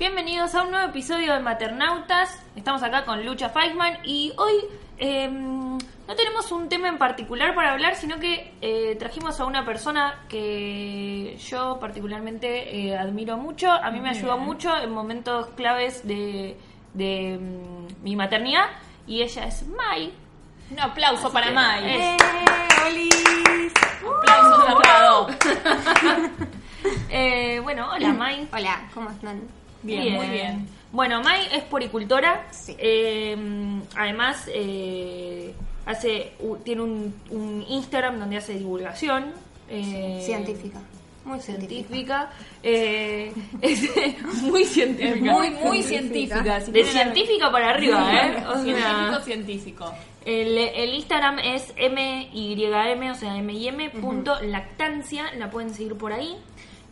Bienvenidos a un nuevo episodio de Maternautas. Estamos acá con Lucha Feisman y hoy eh, no tenemos un tema en particular para hablar, sino que eh, trajimos a una persona que yo particularmente eh, admiro mucho. A mí me ayudó mucho en momentos claves de, de, mm, mi maternidad y ella es Mai. Un aplauso para Mai. Eh, Aplauso cerrado. Eh, bueno, hola Mai. Hola, ¿cómo están? Bien, muy bien. Bueno, Mai es poricultora. Sí. Eh, además, eh, hace tiene un, un Instagram donde hace divulgación. eh, Científica. Muy científica. Científica. eh, es muy científica. Es muy, muy científica. De científica para arriba, ¿eh? O sea, Científico, científico. el, el Instagram es MYM, o sea, MYM punto lactancia, la pueden seguir por ahí.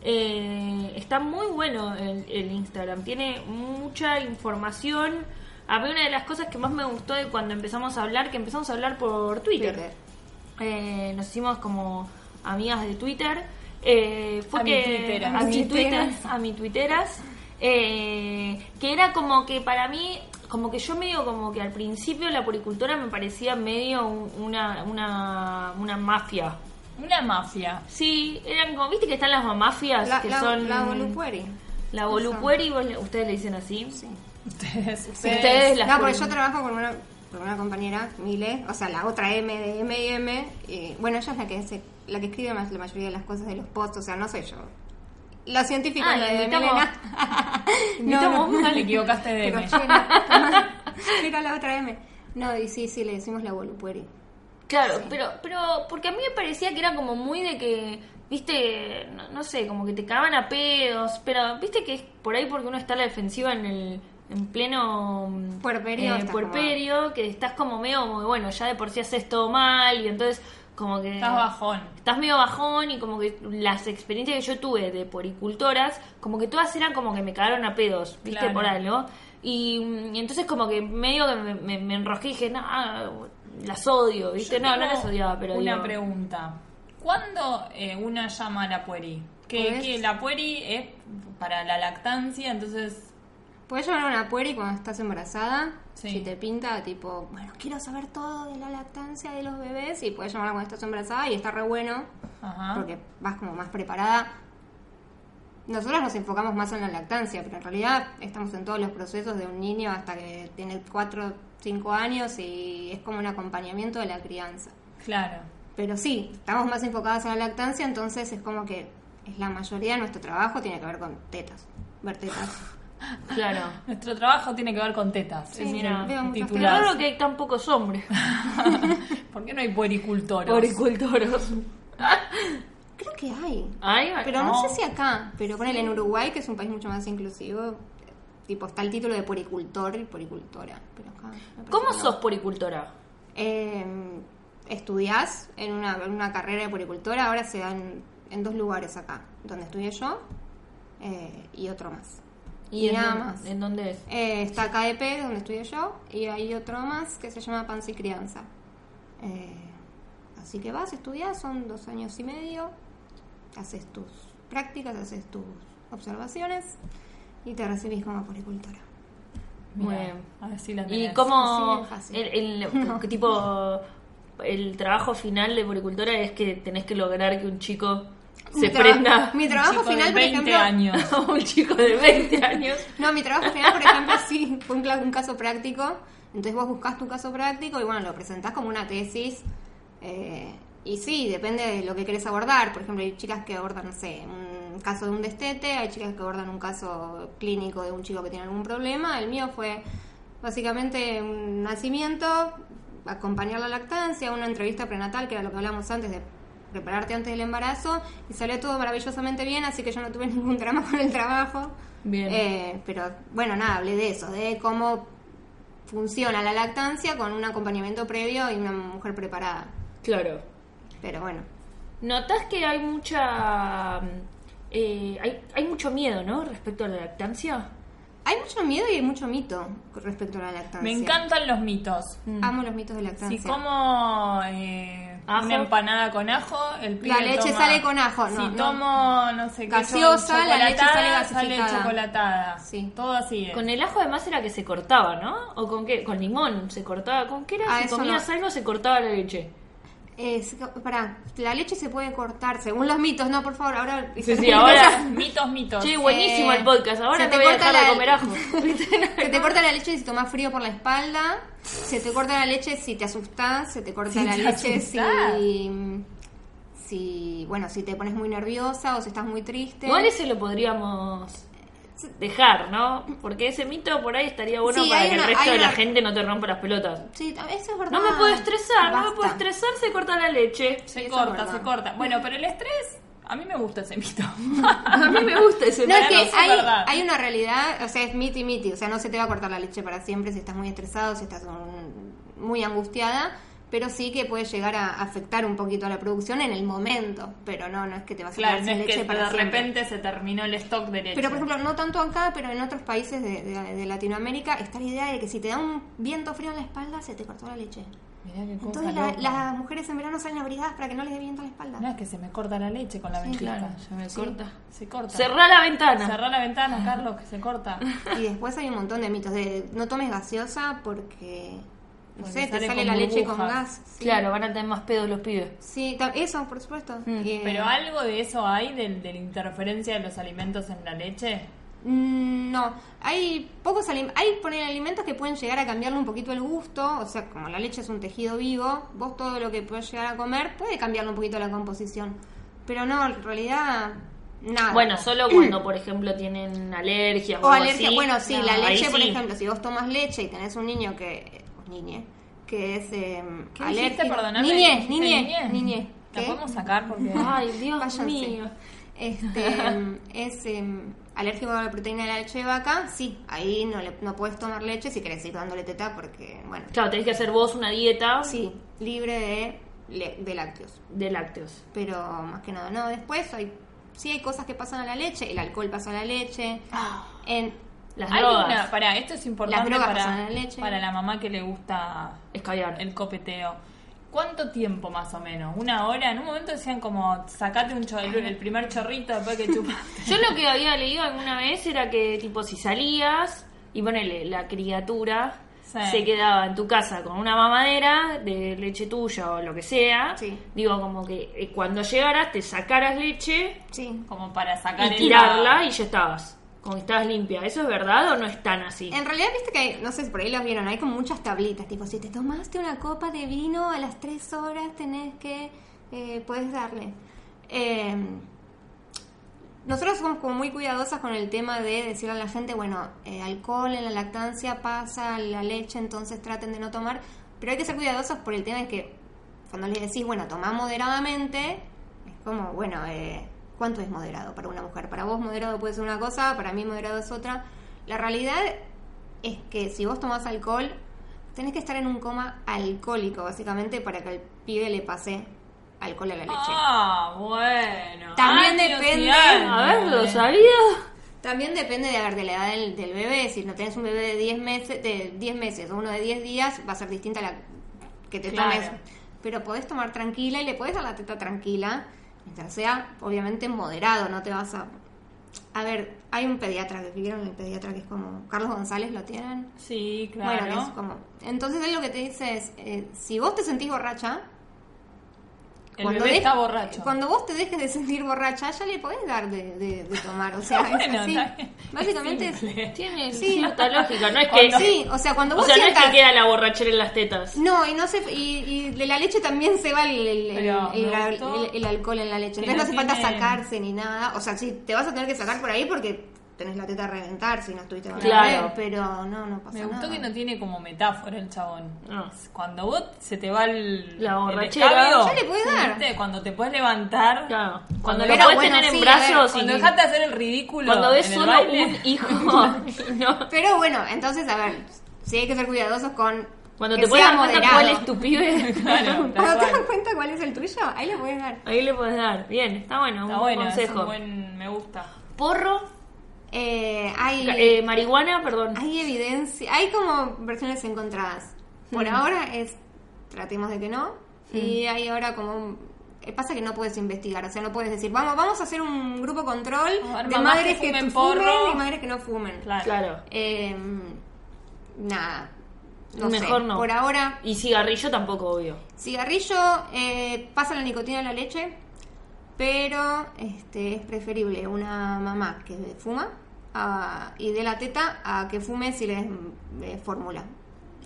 Eh, está muy bueno el, el Instagram, tiene mucha información. A mí una de las cosas que más me gustó de cuando empezamos a hablar, que empezamos a hablar por Twitter. Twitter. Eh, nos hicimos como amigas de Twitter. Eh, fue A mi que twitteras. a mi twitteras, a mi twitteras, eh, que era como que para mí, como que yo medio como que al principio la poricultora me parecía medio un- una, una, una mafia. Una mafia. Sí, eran como, viste que están las mafias La, que la, son... la volupueri. La volupueri, vos le- ustedes le dicen así. Sí. Ustedes, Sí, ustedes. ustedes las No, porque yo trabajo con una, con una compañera, Mile, o sea, la otra M de M y M. y, bueno, ella es la que hace, la que escribe más la mayoría de las cosas de los posts, o sea, no soy yo. La científica Ah, la de Milena. invitamos no, no. Te equivocaste de Pero M. Era la otra M. No, y sí, sí, le decimos la volupueri. Claro, pero, pero porque a mí me parecía que era como muy de que, viste, no, no sé, como que te cagaban a pedos, pero viste que es por ahí porque uno está a la defensiva en el en pleno mm, Puerperio, eh, puerperio, que estás como medio como que, bueno, ya de por sí haces todo mal y entonces como que Estás bajón. estás medio bajón y como que las experiencias que yo tuve de poricultoras, como que todas eran como que me cagaron a pedos, ¿viste? Claro. Por algo. Y, mm, y entonces como que medio que me, me, me enrosqué y dije, no, las odio, ¿viste? Yo no, no las odiaba, pero Una digo, pregunta. ¿Cuándo eh, una llama a la pueri? Que, que la pueri es para la lactancia, entonces. Puedes llamar a una pueri cuando estás embarazada. Sí. Si te pinta, tipo, bueno, quiero saber todo de la lactancia de los bebés. Y puedes llamarla cuando estás embarazada y está re bueno. Ajá. Porque vas como más preparada. Nosotros nos enfocamos más en la lactancia, pero en realidad estamos en todos los procesos de un niño hasta que tiene 4 5 años y es como un acompañamiento de la crianza. Claro. Pero sí, estamos más enfocadas en la lactancia, entonces es como que es la mayoría de nuestro trabajo tiene que ver con tetas, ver tetas. Claro. Nuestro trabajo tiene que ver con tetas. Sí, es mira, raro que hay tan pocos hombres. ¿Por qué no hay puericultoros? Poricultoros. Creo que hay. Ay, Pero no, No. sé si acá, pero ponele en Uruguay, que es un país mucho más inclusivo, tipo está el título de poricultor y poricultora. Pero acá ¿Cómo que no. sos poricultora? Eh, estudiás en una, en una carrera de poricultora, ahora se dan en dos lugares acá, donde estudié yo eh, y otro más. Y, en nada dónde- más. ¿En dónde es? Eh, está KDP, donde estudié yo, y hay otro más que se llama Panza y Crianza. Eh, así que vas, estudias, son dos años y medio, haces tus prácticas, haces tus observaciones y te recibís como poricultora. Mira, Muy bien. A ver si la ¿Y cómo Así el, tipo el trabajo final de poricultora es que tenés que lograr que un chico se Mi prenda Mi trabajo final, por 20 ejemplo, años. un chico de 20 años. No, mi trabajo final, por ejemplo, sí, fue un, caso práctico. Entonces vos buscas tu caso práctico y bueno, lo presentás como una tesis. eh, y sí, depende de lo que querés abordar. Por ejemplo, hay chicas que abordan, no sé, un caso de un destete, hay chicas que abordan un caso clínico de un chico que tiene algún problema. El mío fue básicamente un nacimiento, acompañar la lactancia, una entrevista prenatal, que era lo que hablamos antes de prepararte antes del embarazo, y salió todo maravillosamente bien, así que yo no tuve ningún drama con el trabajo. Bien. Eh, pero bueno, nada, hablé de eso, de cómo funciona la lactancia con un acompañamiento previo y una mujer preparada. Claro. Pero bueno, ¿Notás que hay mucha eh, hay, hay mucho miedo, ¿no? Respecto a la lactancia. hay mucho miedo y hay mucho mito respecto a la lactancia. Me encantan los mitos. Amo los mitos de Si lactancia. como eh, una empanada con ajo, el pibe La leche toma- sale con ajo, no, Si no. tomo, no sé qué, Gaseosa, la leche sale chocolatada, gasificada. chocolatada. Sí. Todo así es. Con el ajo además era que se cortaba, ¿no? ¿O con qué? Con limón se cortaba. ¿Con qué era? Ah, si comías no. algo se cortaba la leche. Es, pará, la leche se puede cortar, según los mitos, no, por favor, ahora... Sí, sí, ahora... mitos, mitos. Che, buenísimo Eh, el podcast. Ahora se te te voy a corta dejar de la- comer ajo. Se te corta la leche si tomas frío por la espalda, se te corta la leche si te asustás, se te corta Si la te leche si, asustás. si, bueno, si te pones muy nerviosa o si estás muy triste. Igual ese lo podríamos dejar, ¿no? Porque ese mito por ahí estaría bueno Sí, para que el resto de la gente no te rompa las pelotas. Sí, eso es verdad. No me puedo estresar, no me puedo estresar, se corta la leche. Se corta, se corta. Bueno, pero el estrés, a mí me gusta ese mito. A mí me gusta ese No, es mito. que es hay, verdad. hay una realidad, o sea, es miti miti, o sea, no se te va a cortar la leche para siempre si estás muy estresado, si estás un- muy angustiada, pero sí que puede llegar a afectar un poquito a la producción en el momento, pero no, no es que te vas a Claro, quedar no sin es leche que para de siempre. repente se terminó el stock de leche. Pero por ejemplo, no tanto acá, pero en otros países de, de- de Latinoamérica está la idea de que si te da un viento frío en la espalda, se te cortó la leche. Mirá qué cosa Entonces la- las mujeres en verano salen abrigadas para que no les dé viento en la espalda. No, es que se me corta la leche con la Sí, ventana. Claro, se me corta. Se corta. Cerrá la ventana. Cerrá la ventana, Carlos, que se corta. Y después hay un montón de mitos de no tomes gaseosa porque, no sé, te sale la leche con gas. Sí. Claro, van a tener más pedos los pibes. Sí, eso, por supuesto. Eh, Pero algo de eso hay, de, la interferencia de los alimentos en la leche. mm, no, hay pocos alimentos, hay poner alimentos que pueden llegar a cambiarle un poquito el gusto, o sea, como la leche es un tejido vivo, vos todo lo que puedes llegar a comer puede cambiarle un poquito la composición. Pero no, en realidad, nada. Bueno, solo cuando, por ejemplo, tienen alergias o, O alergia, así. bueno, sí, No, la leche, por sí. ejemplo, si vos tomas leche y tenés un niño que, niñe, que es eh, ¿Qué dijiste? Perdóname. Niñe, ¿Dijiste niñe, niñe? niñe. ¿La podemos sacar? Porque... Ay, Dios Váyanse. mío. Este, es em, alérgico a la proteína de la leche de vaca, sí, ahí no, le, no puedes tomar leche si querés ir dándole teta porque, bueno, Claro, tenés que hacer vos una dieta sí, libre de, de lácteos. de lácteos. Pero más que nada, no, después hay, sí hay cosas que pasan a la leche, el alcohol pasa a la leche, en, Las Hay drogas. una, pará, esto es importante drogas para, la leche. para la mamá que le gusta Escabiar. el copeteo. ¿Cuánto tiempo más o menos? ¿Una hora? En un momento decían como, sacate un cho- el, primer chorrito después que chupaste. Yo lo que había leído alguna vez era que, tipo, si salías y ponele, la criatura Sí. se quedaba en tu casa con una mamadera de leche tuya o lo que sea, Sí. digo, como que eh, cuando llegaras te sacaras leche sí. Como para sacar y el- tirarla y ya estabas. Como que estabas limpia. ¿Eso es verdad o no es tan así? En realidad, viste que hay, no sé si por ahí los vieron, hay como muchas tablitas, tipo, si te tomaste una copa de vino a las tres horas tenés que, eh, puedes darle. Eh, nosotros somos como muy cuidadosas con el tema de decirle a la gente, bueno, eh, alcohol en la lactancia pasa la leche, entonces traten de no tomar, pero hay que ser cuidadosos por el tema de que cuando les decís, bueno, toma moderadamente, es como, bueno, eh, ¿cuánto es moderado para una mujer? Para vos moderado puede ser una cosa, para mí moderado es otra. La realidad es que si vos tomás alcohol, tenés que estar en un coma alcohólico, básicamente, para que al pibe le pase alcohol a la leche. Ah, bueno. También depende-. A ver, ¿lo sabía? También depende de, a ver, de la edad del, del bebé. Si no tenés un bebé de 10 meses, de 10 meses o uno de 10 días, va a ser distinta la que te Claro. tomes. Pero podés tomar tranquila y le podés dar la teta tranquila, sea, obviamente, moderado. No te vas a. A ver, hay un pediatra que vieron el pediatra que es como. Carlos González lo tienen. Sí, claro. Bueno, que es como. Entonces él lo que te dice es: eh, si vos te sentís borracha. El bebé está borracho. Cuando vos te dejes de sentir borracha, ya le podés dar de, de- de tomar. O sea, es Bueno, así. está bien. Básicamente Es es. Tiene Sí. cierta lógica. No es que. Cuando- Sí, o sea, cuando O vos sea, no es que queda la borrachera en las tetas. No, y no se y, y de la leche también se va el, el- el- alcohol en la leche. Entonces no hace falta sacarse ni nada. O sea, sí, te vas a tener que sacar por ahí porque tenés la teta a reventar si no estuviste con Claro. pero no, no pasa Me gustó nada. que no tiene como metáfora el chabón. No. Cuando vos se te va el, La el borrachera. escabio, Ya le podés dar. ¿viste? Cuando te puedes levantar. Claro. Cuando Cuando lo puedes bueno, tener sí, en brazos Cuando dejaste de hacer el ridículo. Cuando ves solo baile. un hijo. no. Pero bueno, entonces, a ver, sí hay que ser cuidadosos con. Cuando que te puedes sea dar cuenta cuál es tu pibe. Claro, Cuando te das cuenta cuál es el tuyo, ahí le puedes dar. Ahí le puedes dar. Bien, está bueno. Está un bueno, es consejo. un buen. Me gusta. Porro. Eh, hay, eh, marihuana, perdón. hay evidencia, hay como versiones encontradas. Por Mm. ahora es, tratemos de que no. Y hay ahora como... eh, Pasa que no puedes investigar, o sea, no puedes decir, vamos, vamos a hacer un grupo control ver, de madres que que, fumen porro. y madres que no fumen. Claro. Claro. Eh, nada. No Mejor sé. no. Por ahora, Y cigarrillo tampoco, obvio. cigarrillo eh, pasa la nicotina en la leche, pero este es preferible una mamá que fuma a- y de la teta a que fume si le es fórmula.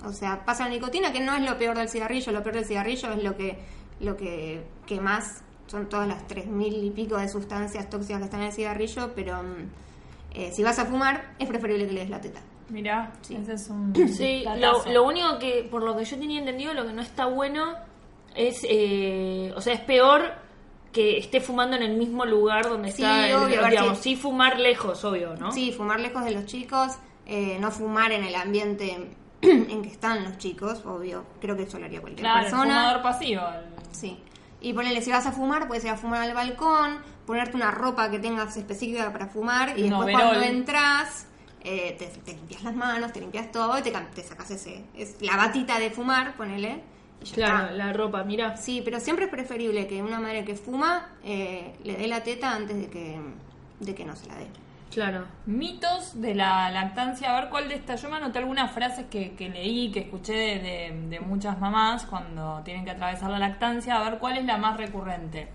O sea, pasa la nicotina, que no es lo peor del cigarrillo, lo peor del cigarrillo es lo que, lo que, que más son todas las tres mil y pico de sustancias tóxicas que están en el cigarrillo, pero mm, eh, si vas a fumar, es preferible que le des la teta. Mirá, Sí. ese es un Sí, lo, lo único que, por lo que yo tenía entendido, lo que no está bueno es, eh, o sea, es peor que esté fumando en el mismo lugar donde Sí, está, el- obvio, digamos, sí fumar lejos, obvio, ¿no? Sí, fumar lejos de los chicos, eh, no fumar en el ambiente en que están los chicos, obvio. Creo que eso lo haría cualquier Claro, el persona. fumador pasivo. el- Sí. Y ponele, si vas a fumar, puedes ir a fumar al balcón, ponerte una ropa que tengas específica para fumar y después cuando entras, eh, te, te limpias las manos, te limpias todo y te, te sacas ese, es la batita de fumar, ponele. Y ya Claro, está. la ropa, mira. Sí, pero siempre es preferible que una madre que fuma eh, le dé la teta antes de que, de que no se la dé. Claro. Mitos de la lactancia. A ver cuál de estas. Yo me anoté algunas frases que, que leí, que escuché de, de- de muchas mamás cuando tienen que atravesar la lactancia. A ver cuál es la más recurrente.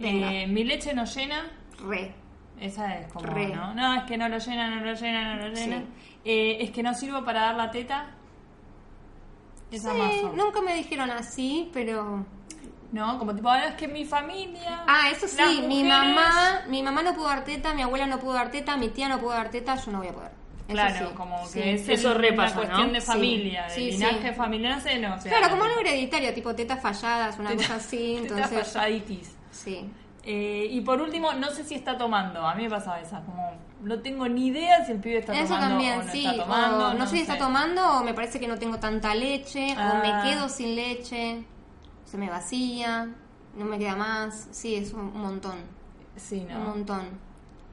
Eh, mi leche no llena. Re. Esa es como, Re. ¿no? No, es que no lo llena, no lo llena, no lo llena. Sí. Eh, es que no sirvo para dar la teta. Esa Sí, o- nunca me dijeron así, pero... No, como tipo, ahora es que mi familia. Ah, eso sí, las mi mujeres- mamá, mi mamá no pudo dar teta, mi abuela no pudo dar teta, mi tía no pudo dar teta, yo no voy a poder. Eso Claro, sí, como sí. que es Eso el- repasa, una cuestión ¿no? de Sí. familia, de Sí, linaje sí. familiar, no sé, no. o sea, Claro, como algo hereditario, tipo tetas falladas, una cosa así, entonces... falladitis. Sí. Eh, y por último, no sé si está tomando. A mí me pasaba esa, como no tengo ni idea si el pibe está Eso tomando también, o no sí. está tomando. o no, sé si está tomando o me parece que no tengo tanta leche, Ah. o me quedo sin leche, se me vacía, no me queda más. Sí, es un, un montón, Sí, un no. montón.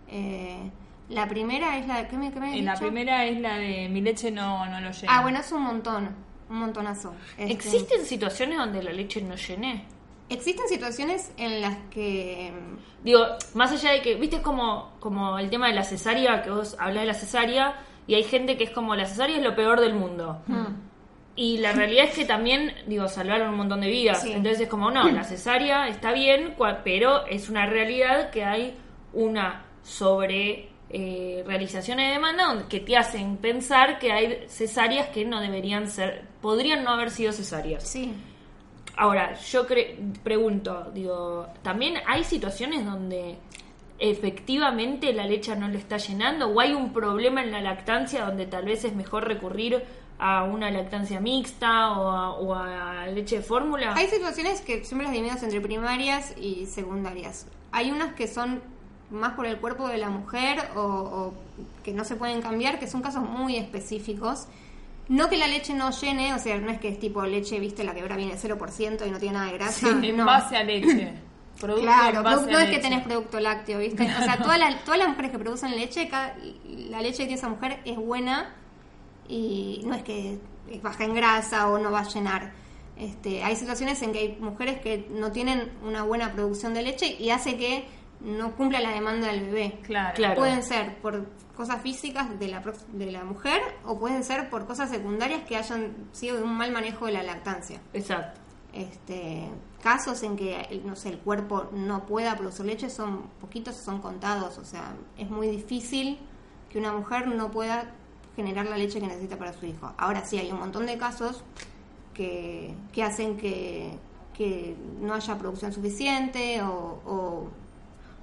Eh, la primera es la... ¿Qué me, qué me Y la dicho? primera es la de mi leche no, no lo llena. Ah, bueno, es un montón, un montonazo. Este, ¿Existen situaciones donde la leche no llene? Existen situaciones en las que... Digo, más allá de que, viste, como, como el tema de la cesárea, que vos hablás de la cesárea, y hay gente que es como, la cesárea es lo peor del mundo. mm, Y la realidad es que también, digo, salvaron un montón de vidas. Sí. Entonces es como, no, la cesárea está bien, pero es una realidad que hay una sobre eh, realización de demanda donde- que te hacen pensar que hay cesáreas que no deberían ser, podrían no haber sido cesáreas. Sí. Ahora, yo cre- pregunto, digo, ¿también hay situaciones donde efectivamente la leche no le está llenando o hay un problema en la lactancia donde tal vez es mejor recurrir a una lactancia mixta o a, o a leche de fórmula? Hay situaciones que siempre las dividimos entre primarias y secundarias. Hay unas que son más por el cuerpo de la mujer o, o que no se pueden cambiar, que son casos muy específicos. No que la leche no llene, o sea, no es que es tipo leche, viste, la que ahora viene 0% y no tiene nada de grasa. en no. base a leche. Producto Claro, en no, es que tenés producto lácteo, ¿viste? O sea, todas las, todas las mujeres que producen leche, cada- la leche que tiene esa mujer es buena y no es que es baja en grasa o no va a llenar. Este, hay situaciones en que hay mujeres que no tienen una buena producción de leche y hace que no cumpla la demanda del bebé. Claro. Claro. Pueden ser por cosas físicas de la, de la mujer o pueden ser por cosas secundarias que hayan sido de un mal manejo de la lactancia Exacto. este, casos en que el- no sé el cuerpo no pueda producir leche son poquitos son contados o sea es muy difícil que una mujer no pueda generar la leche que necesita para su hijo ahora sí hay un montón de casos que, que hacen que, que no haya producción suficiente o, o-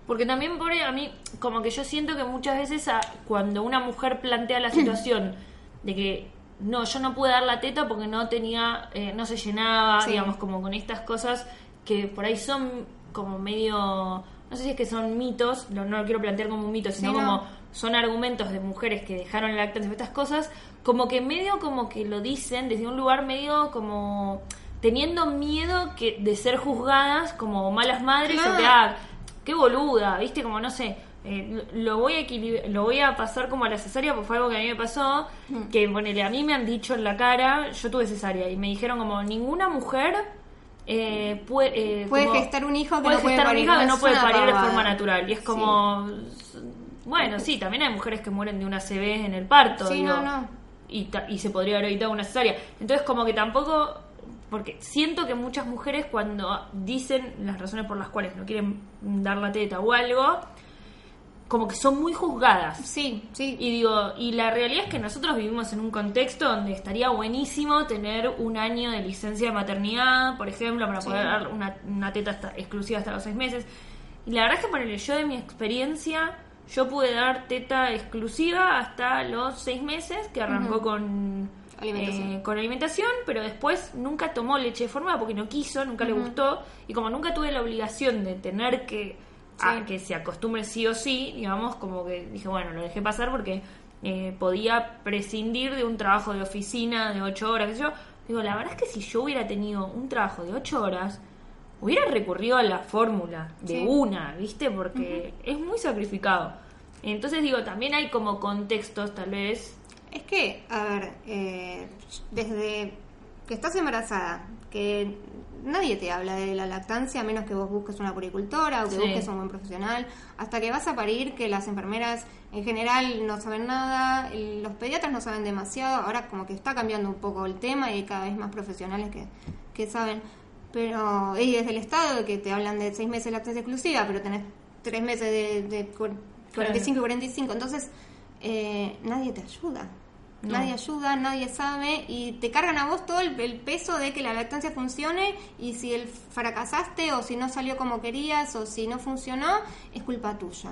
Porque también por ahí a mí, como que yo siento que muchas veces a- cuando una mujer plantea la situación de que no, yo no pude dar la teta porque no tenía, eh, no se llenaba, Sí. digamos, como con estas cosas que por ahí son como medio, no sé si es que son mitos, no, no lo quiero plantear como un mito, sino Sí, no. como son argumentos de mujeres que dejaron la lactancia estas cosas, como que medio como que lo dicen desde un lugar medio como teniendo miedo que de ser juzgadas como malas madres o que ah, qué boluda, viste, como no sé, eh, lo voy a lo voy a pasar como a la cesárea porque fue algo que a mí me pasó, que ponele, a mí me han dicho en la cara, yo tuve cesárea y me dijeron como ninguna mujer eh, puede, eh, Puede como- gestar un hijo que puede no puede gestar un parir, hijo no que no es puede parir de forma natural. Y es Sí. como. Bueno, sí, también hay mujeres que mueren de una CB en el parto. Sí, digo, no, no. Y, y se podría haber evitado una cesárea. Entonces, como que tampoco. Porque siento que muchas mujeres, cuando dicen las razones por las cuales no quieren dar la teta o algo, como que son muy juzgadas. Sí, sí. Y digo, y la realidad es que nosotros vivimos en un contexto donde estaría buenísimo tener un año de licencia de maternidad, por ejemplo, para Sí. poder dar una, una teta hasta- exclusiva hasta los seis meses. Y la verdad es que ponele, yo de mi experiencia, yo pude dar teta exclusiva hasta los seis meses, que arrancó Ujú. con Alimentación. eh, con alimentación, pero después nunca tomó leche de fórmula porque no quiso, nunca le gustó. Y como nunca tuve la obligación de tener que a Sí. que se acostumbre sí o sí, digamos, como que dije, bueno, lo dejé pasar porque eh, podía prescindir de un trabajo de oficina de ocho horas, qué sé yo. Digo, la verdad es que si yo hubiera tenido un trabajo de ocho horas, hubiera recurrido a la fórmula de Sí. una, ¿viste? Porque es muy sacrificado. Entonces digo, también hay como contextos, tal vez, Es que, a ver, eh, desde que estás embarazada, que nadie te habla de la lactancia a menos que vos busques una puricultora o que Sí. busques un buen profesional, hasta que vas a parir, que las enfermeras en general no saben nada, los pediatras no saben demasiado, ahora como que está cambiando un poco el tema y hay cada vez más profesionales que, que saben, pero y desde el Estado que te hablan de seis meses de lactancia exclusiva, pero tenés tres meses de, de cu- 45 y 45, entonces eh, nadie te ayuda. No. Nadie ayuda, nadie sabe y te cargan a vos todo el, el peso de que la lactancia funcione y si el fracasaste o si no salió como querías o si no funcionó, es culpa tuya.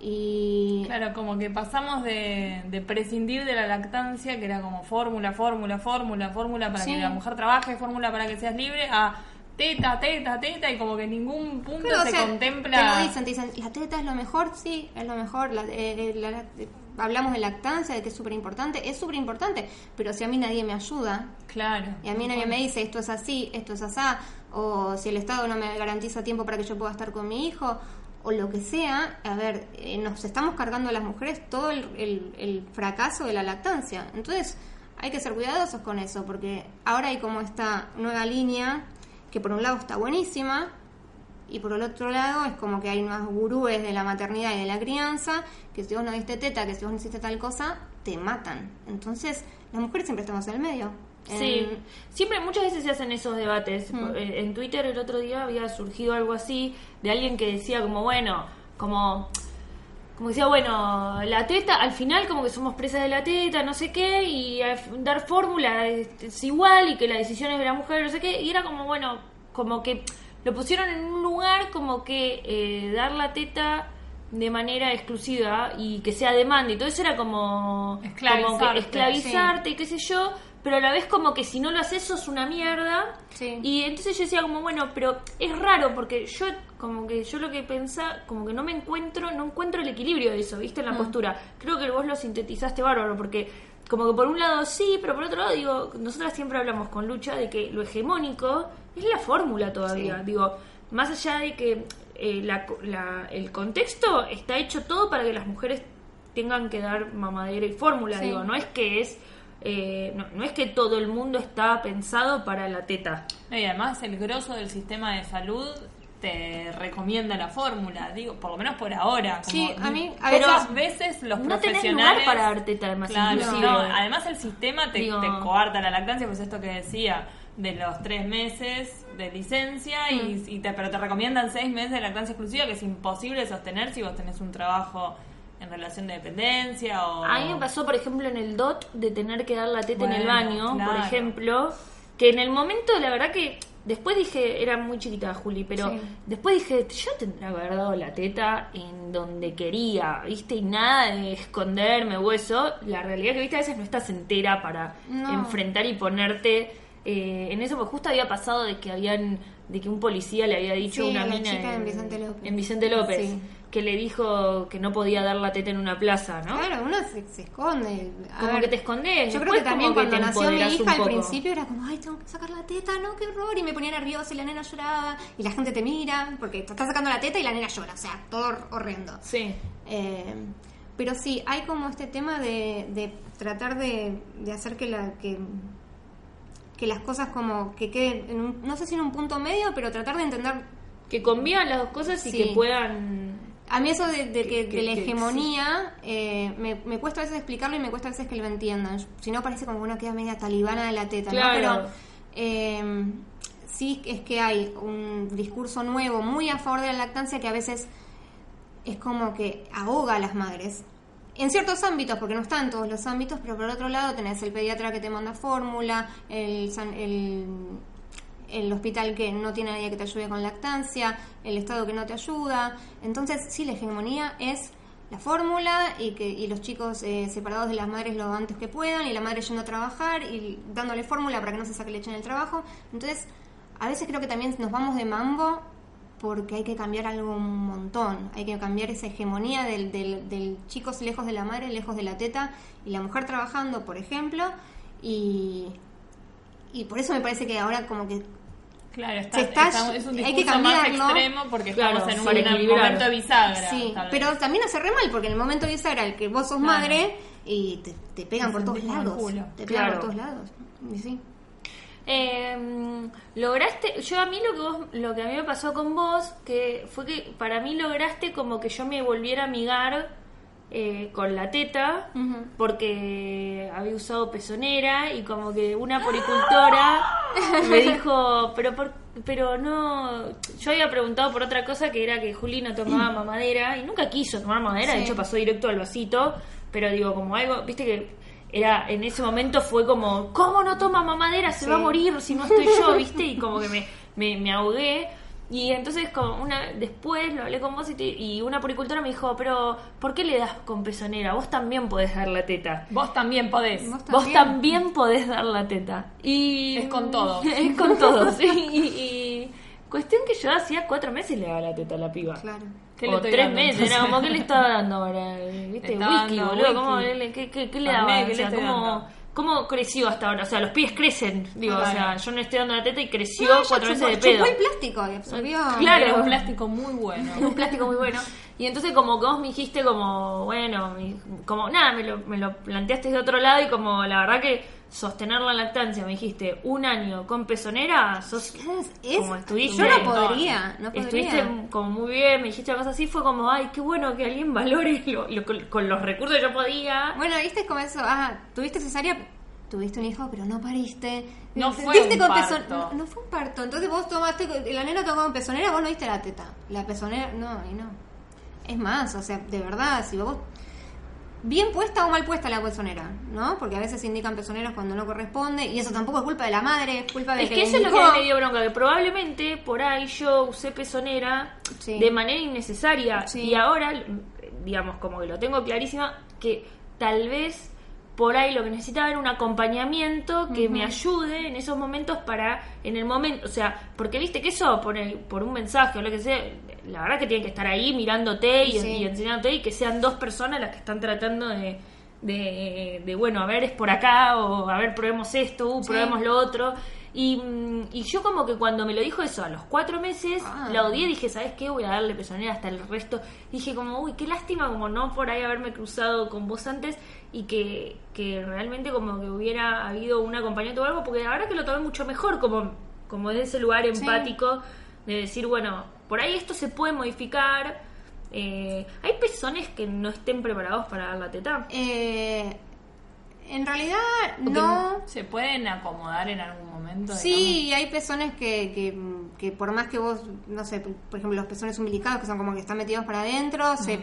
Y Claro, como que pasamos de, de prescindir de la lactancia, que era como fórmula, fórmula, fórmula, fórmula para Sí. que la mujer trabaje, fórmula para que seas libre, a teta, teta, teta, y como que en ningún punto o se sea, contempla. Te lo dicen, te dicen, la teta es lo mejor, sí, es lo mejor. La, eh, la- la- hablamos de lactancia, de que es súper importante, es súper importante, pero si a mí nadie me ayuda, Claro. y a mí nadie me dice esto es así, esto es asá, o si el Estado no me garantiza tiempo para que yo pueda estar con mi hijo, o lo que sea, a ver, eh, nos estamos cargando a las mujeres todo el, el- el fracaso de la lactancia. Entonces, hay que ser cuidadosos con eso, porque ahora hay como esta nueva línea que por un lado está buenísima, y por el otro lado es como que hay unos gurúes de la maternidad y de la crianza que si vos no diste teta, que si vos no hiciste tal cosa, te matan. Entonces, las mujeres siempre estamos en el medio. Sí, En- siempre muchas veces se hacen esos debates. Mm. Eh, En Twitter el otro día había surgido algo así de alguien que decía como, bueno, como como decía, bueno, la teta, al final como que somos presas de la teta, no sé qué, y dar fórmula es igual y que la decisión es de la mujer, no sé qué, y era como, bueno, como que lo pusieron en un lugar como que eh, dar la teta de manera exclusiva y que sea demanda y todo eso era como, como que Esclavizarte, esclavizarte y qué sé yo, pero a la vez como que si no lo haces sos una mierda Sí. y entonces yo decía como, bueno, pero es raro porque yo como que yo lo que pensaba, como que no me encuentro, no encuentro el equilibrio de eso, ¿viste? En la Mm. postura. Creo que vos lo sintetizaste bárbaro porque como que por un lado sí, pero por otro lado digo, nosotras siempre hablamos con Lucha de que lo hegemónico es la fórmula todavía. Sí. Digo, más allá de que eh, la- la- el contexto está hecho todo para que las mujeres tengan que dar mamadera y fórmula, Sí. digo, no es que es eh, no, no es que todo el mundo está pensado para la teta. No, y además el grosso del sistema de salud te recomienda la fórmula, digo, por lo menos por ahora. como Sí, a mí- a muchas veces- veces los no tenés profesionales lugar para dar teta, además, Claro, no, además el sistema te, Digo- te coarta la lactancia, pues esto que decía de los tres meses de licencia y, Mm. y te, pero te recomiendan seis meses de lactancia exclusiva que es imposible sostener si vos tenés un trabajo en relación de dependencia o A mí me pasó, por ejemplo, en el DOT de tener que dar la teta en el baño, por ejemplo, que en el momento, la verdad que después dije, era muy chiquita Juli, pero Sí. después dije, yo tendría que haber dado la teta en donde quería, ¿viste? Y nada de esconderme o eso. La realidad que, ¿viste? A veces no estás entera para No. enfrentar y ponerte eh, en eso, porque justo había pasado de que habían de que un policía le había dicho Sí, a una mina chica en Vicente López. en Vicente López Sí. que le dijo que no podía dar la teta en una plaza, ¿no? Claro, uno se, se esconde. A Como ver, que te escondes. Yo creo que también cuando nació mi hija al principio era como, ay, tengo que sacar la teta, no, qué horror. Y me ponía nerviosa y la nena lloraba. Y la gente te mira porque te está sacando la teta y la nena llora. O sea, todo hor- horrendo. Sí. Eh, pero sí, hay como este tema de, de tratar de, de hacer que la que que las cosas como que queden, en un- no sé si en un punto medio, pero tratar de entender Que convivan las dos cosas y Sí. que puedan... A mí eso de, de que, Que- de la hegemonía eh, me, me cuesta a veces explicarlo y me cuesta a veces que lo entiendan. Si no parece como que uno queda media talibana de la teta, Claro. ¿no? Pero eh, sí es que hay un discurso nuevo muy a favor de la lactancia que a veces es como que ahoga a las madres. En ciertos ámbitos, porque no está en todos los ámbitos, pero por otro lado tenés el pediatra que te manda fórmula, el, el, el hospital que no tiene nadie que te ayude con lactancia, el Estado que no te ayuda. Entonces, sí, la hegemonía es la fórmula y que y los chicos eh, separados de las madres lo antes que puedan y la madre yendo a trabajar y dándole fórmula para que no se saque leche en el trabajo. Entonces, a veces creo que también nos vamos de mambo porque hay que cambiar algo un montón. Hay que cambiar esa hegemonía del, del, del chico lejos de la madre, lejos de la teta y la mujer trabajando, por ejemplo. Y, y por eso me parece que ahora como que Claro, está, Se está- está- es un hay que discurso más cambiarlo. extremo porque Claro, estamos en para un equilibrar. momento bisagra. Sí, pero también hace re mal, porque en el momento bisagra, el que vos sos Claro. madre y te, te pegan por todos lados. Te pegan Claro. por todos lados. Y sí. Eh, lograste, yo a mí lo que vos, lo que a mí me pasó con vos, que fue que para mí lograste como que yo me volviera a amigar eh, con la teta, porque había usado pezonera y como que una poricultora me dijo, pero por, pero no, yo había preguntado por otra cosa que era que Juli no tomaba mamadera y nunca quiso tomar mamadera, de hecho pasó directo al vasito, pero digo como algo, viste que era en ese momento fue como, ¿cómo no toma mamadera? Se Sí. va a morir si no estoy yo, viste, y como que me, me, me ahogué. Y entonces como una después lo hablé con vos y, te- y una poricultora me dijo, pero ¿por qué le das con pezonera? Vos también podés dar la teta. Vos también podés. Vos Vos también podés dar la teta. Y Es con todo. es con todo, sí. Y, y cuestión que yo hacía cuatro meses le daba la teta a la piba. Claro. ¿Qué o tres dando, meses, era como que le estaba dando ahora, viste, estaba whisky, dando boludo. ¿cómo, le- qué, qué- qué le daba? ¿qué O sea, ¿cómo? ¿cómo creció hasta ahora? O sea, los pies crecen, digo, o sea, yo no estoy dando la teta y creció No, cuatro meses de pedo. el plástico y absorbió. Claro. Era un plástico muy bueno. Un plástico muy bueno. Y entonces como que vos me dijiste como, bueno, mi- como nada, me lo, me lo planteaste de otro lado y como la verdad que sostener la lactancia, me dijiste, un año con pezonera, sos Es- como estuviste. yo no podría, no podría. Estuviste como muy bien, me dijiste cosas así, fue como, ay, qué bueno que alguien valore lo, lo- con, con los recursos que yo podía. Bueno, viste como eso, ah, tuviste cesárea, tuviste un hijo, pero no pariste. No fue un con parto. no fue un parto. Entonces vos tomaste, la nena tomó con pezonera, vos no diste la teta. La pezonera, no, y no. Es más, o sea, de verdad, si vos. Bien puesta o mal puesta la pezonera, ¿no? Porque a veces se indican pezoneras cuando no corresponde, y eso tampoco es culpa de la madre, es culpa de Es que que eso es lo que me dio bronca, que probablemente por ahí yo usé pezonera Sí. de manera innecesaria Sí. y ahora, digamos, como que lo tengo clarísima, que tal vez por ahí lo que necesitaba era un acompañamiento que me ayude en esos momentos para, en el momento, o sea, porque viste que eso por, el- por un mensaje o lo que sea, la verdad que tienen que estar ahí mirándote y, Sí. y enseñándote y que sean dos personas las que están tratando de, de, de, bueno, a ver, es por acá, o a ver, probemos esto, uh, Sí. probemos lo otro. Y, mm, y yo como que cuando me lo dijo eso a los cuatro meses, Ah. la odié, dije, ¿sabes qué? Voy a darle pezonera hasta el resto. Dije como, uy, qué lástima como no por ahí haberme cruzado con vos antes y que, que realmente como que hubiera habido un acompañamiento o algo, porque la verdad que lo tomé mucho mejor, como, como de ese lugar empático, de decir, bueno, por ahí esto se puede modificar. Eh, ¿Hay pezones que no estén preparados para dar la teta? Eh, en realidad, Porque no. ¿Se pueden acomodar en algún momento? Sí, hay pezones que, que, que por más que vos, no sé, por ejemplo, los pezones umbilicados que son como que están metidos para adentro, se,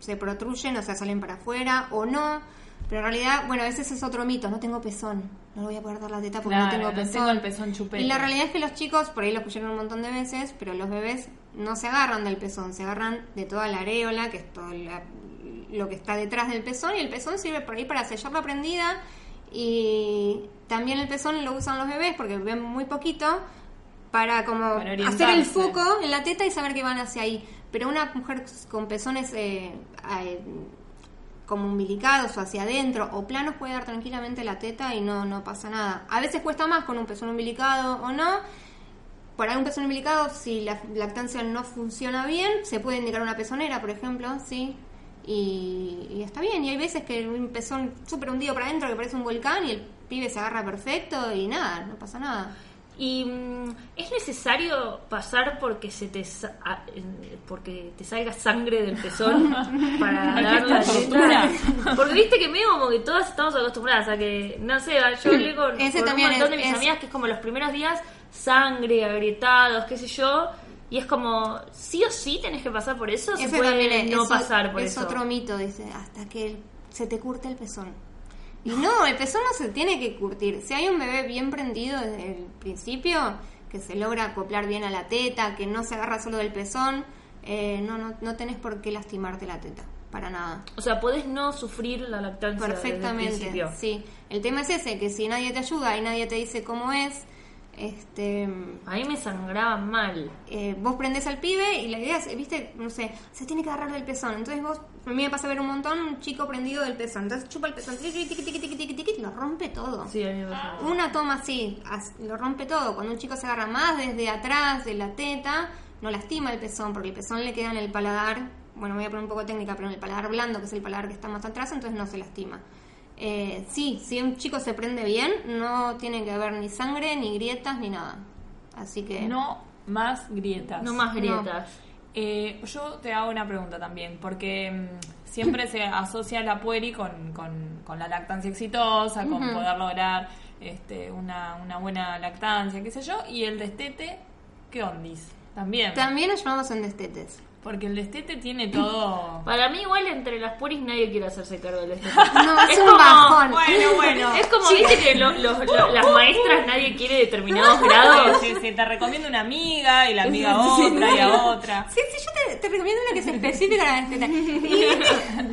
se protruyen, o sea, salen para afuera o no. Pero en realidad, bueno, ese es otro mito, no tengo pezón. No le voy a poder dar la teta porque Claro, no tengo no pezón. tengo el pezón chupete. Y la realidad es que los chicos, por ahí lo escucharon un montón de veces, pero los bebés no se agarran del pezón, se agarran de toda la areola, que es todo la- lo que está detrás del pezón, y el pezón sirve por ahí para sellar la prendida. Y también el pezón lo usan los bebés porque ven muy poquito para como Para hacer el foco en la teta y saber que van hacia ahí. Pero una mujer con pezones eh, como umbilicados o hacia adentro o planos puede dar tranquilamente la teta y no, no pasa nada. A veces cuesta más con un pezón umbilicado o no. Para un pezón umbilicado, si la lactancia no funciona bien, se puede indicar una pezonera, por ejemplo, sí. Y, y está bien, y hay veces que un pezón súper hundido para adentro que parece un volcán y el pibe se agarra perfecto y nada, no pasa nada. Y mm, es necesario pasar porque se te sa- porque te salga sangre del pezón para dar la tortura. Porque viste que medio como que todas estamos acostumbradas a que, no sé, yo hablé con, con un montón es- de mis es- amigas que es como los primeros días sangre, agrietados, qué sé yo. Y es como, sí o sí tenés que pasar por eso, se puede es, no es o- pasar por es eso. otro mito, dice, hasta que se te curte el pezón. Y no, el pezón no se tiene que curtir. Si hay un bebé bien prendido desde el principio, que se logra acoplar bien a la teta, que no se agarra solo del pezón, eh, no, no, no tenés por qué lastimarte la teta, para nada. O sea, podés no sufrir la lactancia desde el Perfectamente, principio. sí. El tema es ese, que si nadie te ayuda y nadie te dice cómo es, este A mí me sangraba mal. eh, vos prendés al pibe y la idea es, viste, no sé, se tiene que agarrar del pezón. Entonces vos, a mí me pasa a ver un montón un chico prendido del pezón. Entonces chupa el pezón, tiqui, tiqui, tiqui, tiqui, tiqui, tiqui, lo rompe todo. Sí, a mí me pasaba. Una toma así, as- lo rompe todo. Cuando un chico se agarra más desde atrás de la teta, no lastima el pezón, porque el pezón le queda en el paladar. Bueno, me voy a poner un poco técnica, pero en el paladar blando, que es el paladar que está más atrás, entonces no se lastima. Eh, sí, si un chico se prende bien, no tiene que haber ni sangre, ni grietas, ni nada. Así que. No más grietas. No más grietas. Eh, yo te hago una pregunta también, porque mm, siempre se asocia la pueri con, con, con la lactancia exitosa, con poder lograr este, una, una buena lactancia, qué sé yo, y el destete, ¿qué ondis? También. También nos llamamos en destetes. Porque el destete tiene todo... Para mí igual entre las puris nadie quiere hacerse cargo del estete. No, es, un como- bajón. Bueno, bueno. Es como, viste que lo- lo- lo- las maestras nadie quiere determinados grados. Sí, sí, te recomiendo una amiga y la amiga a otra y a otra. Sí, sí, yo te, te recomiendo una que sea específica para la desteta. Y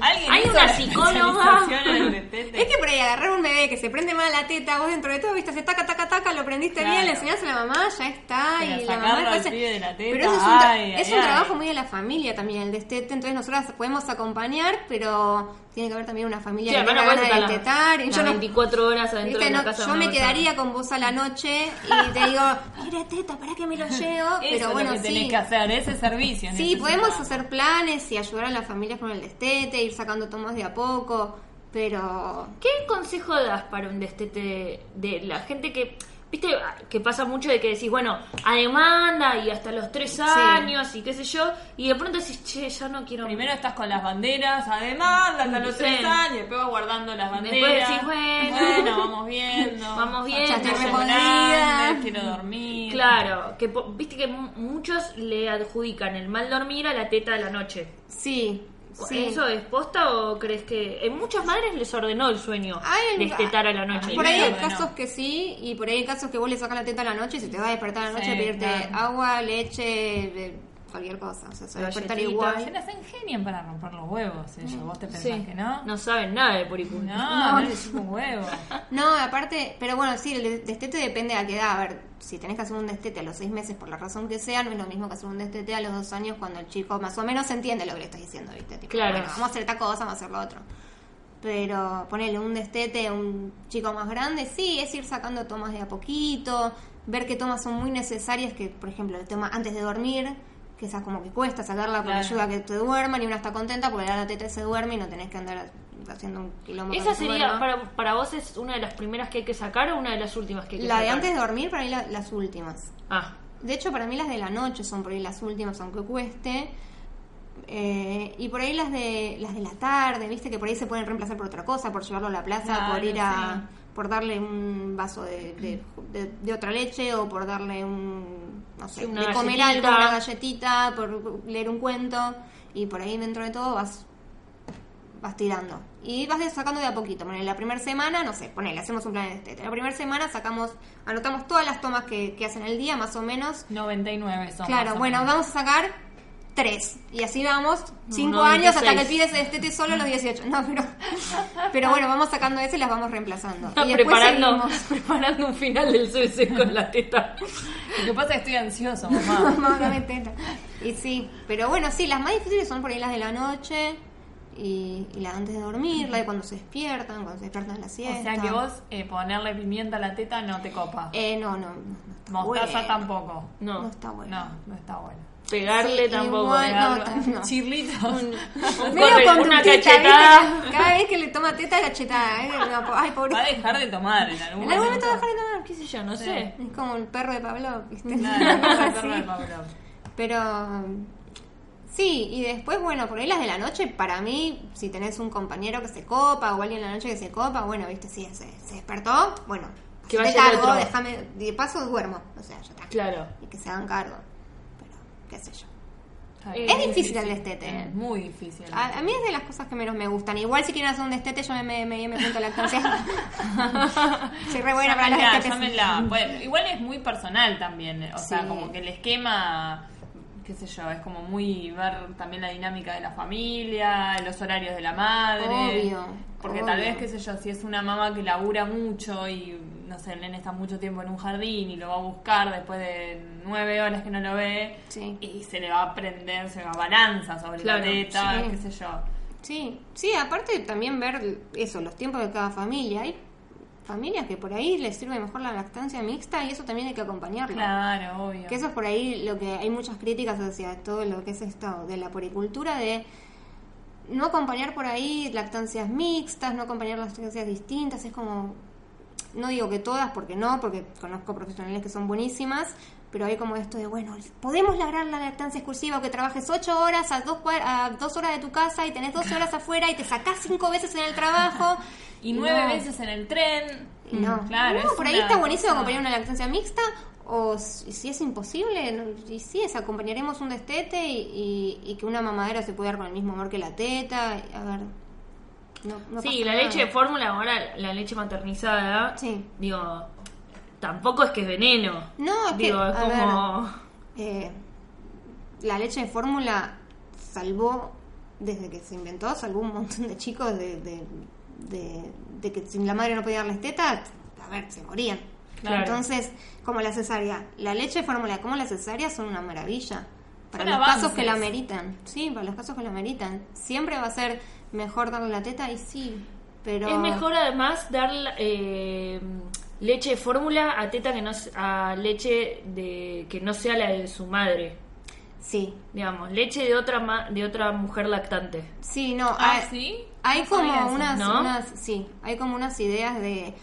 ¿Alguien Hay una psicóloga. destete? es que por ahí agarrar un bebé que se prende mal la teta, vos dentro de todo, viste, hace taca, taca, taca, lo prendiste Claro. bien, le enseñás a la mamá, ya está. Pero y la mamá al pibe de la teta, Pero eso es un, tra- ay, es ay, un ay. trabajo muy de la familia también, el destete, entonces nosotras podemos acompañar, pero tiene que haber también una familia Sí, que no de destetar. las yo no- 24 horas adentro de la no, casa. yo me quedaría con vos a la noche y te digo, mire teta, para que me lo llevo. Eso pero es bueno, lo que tenés sí. que hacer, ese servicio. Sí, podemos hacer planes y ayudar a las familias con el destete, ir sacando tomas de a poco, pero ¿Qué consejo das para un destete de la gente que, viste, que pasa mucho de que decís, bueno, a demanda y hasta los 3 años y qué sé yo, y de pronto decís, che, ya no quiero. Primero estás con las banderas, además, hasta los Sí. tres años, después vas guardando las Después banderas. decís, bueno. vamos viendo. Vamos viendo. Ya estoy quiero dormir. Claro, que po- viste que mu- muchos le adjudican el mal dormir a la teta de la noche. sí. Sí. ¿Eso es posta o crees que en muchas madres les ordenó el sueño Hay- destetar a la noche? Por ahí hay casos que sí, y por ahí hay casos que vos le sacas la teta a la noche y se te va a despertar a la noche Sí, a pedirte claro. agua, leche, cualquier cosa. O sea, se va a despertar igual. Se las ingenian para romper los huevos ellos. ¿Vos te pensás Sí. que no? No saben nada de puricún. No, no, les un huevo. No, aparte, pero bueno, sí, el de- destete depende a qué edad. A ver, si tenés que hacer un destete a los seis meses por la razón que sea, no es lo mismo que hacer un destete a los dos años cuando el chico más o menos entiende lo que le estás diciendo, ¿viste? Tipo, Claro. bueno, vamos a hacer esta cosa, vamos a hacer lo otro. Pero ponerle un destete a un chico más grande, sí, es ir sacando tomas de a poquito, ver qué tomas son muy necesarias, que por ejemplo el tema antes de dormir, que esa como que cuesta sacarla porque Claro. ayuda a que te duerman y una está contenta porque la teta se duerme y no tenés que andar haciendo un quilombo. ¿Esa se sería, para, para vos, es una de las primeras que hay que sacar o una de las últimas que hay que La sacar? de antes de dormir, para mí la- las últimas. Ah, De hecho, para mí las de la noche son por ahí las últimas, aunque cueste. Eh, y por ahí las de las de la tarde, viste que por ahí se pueden reemplazar por otra cosa, por llevarlo a la plaza, Claro, por ir a. por darle un vaso de, de, de- de otra leche o por darle un no sé, una de comer galletita. algo, una galletita, por leer un cuento y por ahí dentro de todo vas vas tirando. Y vas sacando de a poquito. Ponele, la primera semana, no sé, ponele, hacemos un plan de destete. La primera semana sacamos, anotamos todas las tomas que, que hacen el día, más o menos. 99 son. claro, bueno, menos. vamos a sacar tres. Y así vamos, cinco No, años hasta 26. que el pibe se destete solo a los 18. No, pero, pero bueno, vamos sacando ese y las vamos reemplazando. está y después preparando, seguimos. preparando un final del CBC con la teta. Lo que pasa es que estoy ansioso, mamá. Mamá, dame teta. Y sí, pero bueno, sí, las más difíciles son por ahí las de la noche y, y la antes de dormir, la de cuando se despiertan, cuando se despiertan en la O siesta. sea que vos eh, ponerle pimienta a la teta no te copa. Eh, no, no, no, no está Mostaza bueno. tampoco. No. No está bueno. No, no está bueno. Pegarle Sí, tampoco. igual, no. Un corre- con una cachetada. ¿viste? Cada vez que le toma teta, cachetada. ¿eh? No, ay, pobre. Va a dejar de tomar en algún En algún momento momento. va a dejar de tomar. ¿Qué sé yo? No sé. Es como el perro de Pablo, ¿viste? Claro, el perro de Pablo. Pero sí, y después, bueno, por ahí las de la noche, para mí, si tenés un compañero que se copa o alguien en la noche que se copa, bueno, viste, sí, se, se despertó, bueno, Que te vaya cargo, otro. déjame, de paso duermo, o sea, ya está. Claro. Y que se hagan cargo. Qué sé yo. Es difícil el destete. Es muy difícil. A, a mí es de las cosas que menos me gustan. Igual si quieren hacer un destete, yo me, me, me, me punto lactancia. Soy re buena para los Llámenla, destetes. llámenla. Bueno, igual es muy personal también. O sea, como que el esquema, qué sé yo, es como muy ver también la dinámica de la familia, los horarios de la madre. Obvio, Porque tal vez, qué sé yo, si es una mamá que labura mucho y, no sé, el nene está mucho tiempo en un jardín y lo va a buscar después de nueve horas que no lo ve Sí. y se le va a prender, se va a balanza sobre Claro, la teta, sí. qué sé yo. Sí, sí, aparte también ver eso, los tiempos de cada familia. Hay familias que por ahí les sirve mejor la lactancia mixta y eso también hay que acompañarlo. Claro, obvio. Que eso es por ahí lo que hay muchas críticas hacia todo lo que es esto de la poricultura de no acompañar por ahí lactancias mixtas, no acompañar lactancias distintas, es como no digo que todas porque no, porque conozco profesionales que son buenísimas, pero hay como esto de, bueno, podemos lograr la lactancia exclusiva o que trabajes 8 horas a dos, cua- a dos horas de tu casa y tenés 12 horas afuera y te sacás cinco veces en el trabajo. Y nueve No. veces en el tren. No, claro. No, por ahí está buenísimo acompañar una lactancia mixta o si es imposible, no- y sí, es acompañaremos un destete y, y- y que una mamadera se pueda dar con el mismo amor que la teta. A ver, no, no Sí, la nada. leche de fórmula, ahora la leche maternizada, Sí. digo, tampoco es que es veneno. No, es que, digo, es como... Eh, la leche de fórmula salvó, desde que se inventó, salvó un montón de chicos de, de, de- de que si la madre no podía darles teta, a ver, se morían. Claro. Entonces, como la cesárea, la leche de fórmula como la cesárea son una maravilla. Para Son los avances. casos que la meritan. Sí, para los casos que la meritan. Siempre va a ser mejor darle la teta y sí, pero... Es mejor además dar eh, leche de fórmula a teta que no a leche de que no sea la de su madre. Sí, Digamos, leche de otra ma- de otra mujer lactante. sí, no. Ah, hay- ¿sí? Hay No como unas, ¿no? unas, sí, hay como unas ideas de,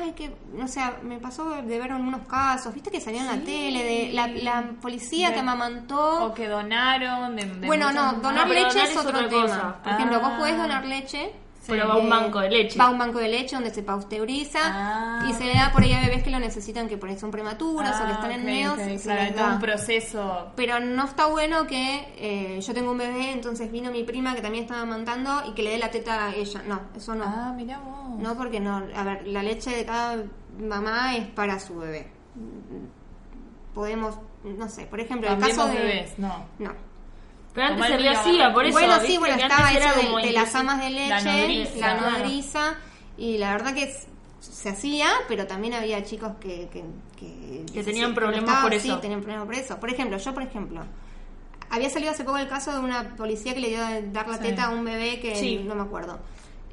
ay, que, no sé, me pasó de ver algunos casos, viste que salió en la tele de la, la policía De- que amamantó. O que donaron. De, de bueno, no, donar No, leche donar es es otro otra tema. cosa. Por ejemplo, vos Ah. podés donar leche. Pero va a un banco de leche. Va a un banco de leche donde se pasteuriza Ah. y se le da por ahí a bebés que lo necesitan, que por ahí son prematuros o que Ah, están en ok, neos. ok, se claro, todo un proceso. Pero no está bueno que eh, yo tengo un bebé, entonces vino mi prima que también estaba amamantando y que le dé la teta a ella. No, eso no. Ah, mira vos. No, porque no. A ver, la leche de cada mamá es para su bebé. Podemos, no sé, por ejemplo, el También caso vos de. bebés, no. No. Pero antes se el mío, rehacía, por eso. bueno, ¿viste? sí, bueno, Que estaba eso de, las amas de leche, La la nodriza, nodriza, claro. y la verdad que es- se hacía, pero también había chicos que... Que, que, Que tenían problemas por eso. Sí, tenían problemas por eso. Por ejemplo, yo, por ejemplo, había salido hace poco el caso de una policía que le dio a dar la Sí. teta a un bebé que Sí. no me acuerdo.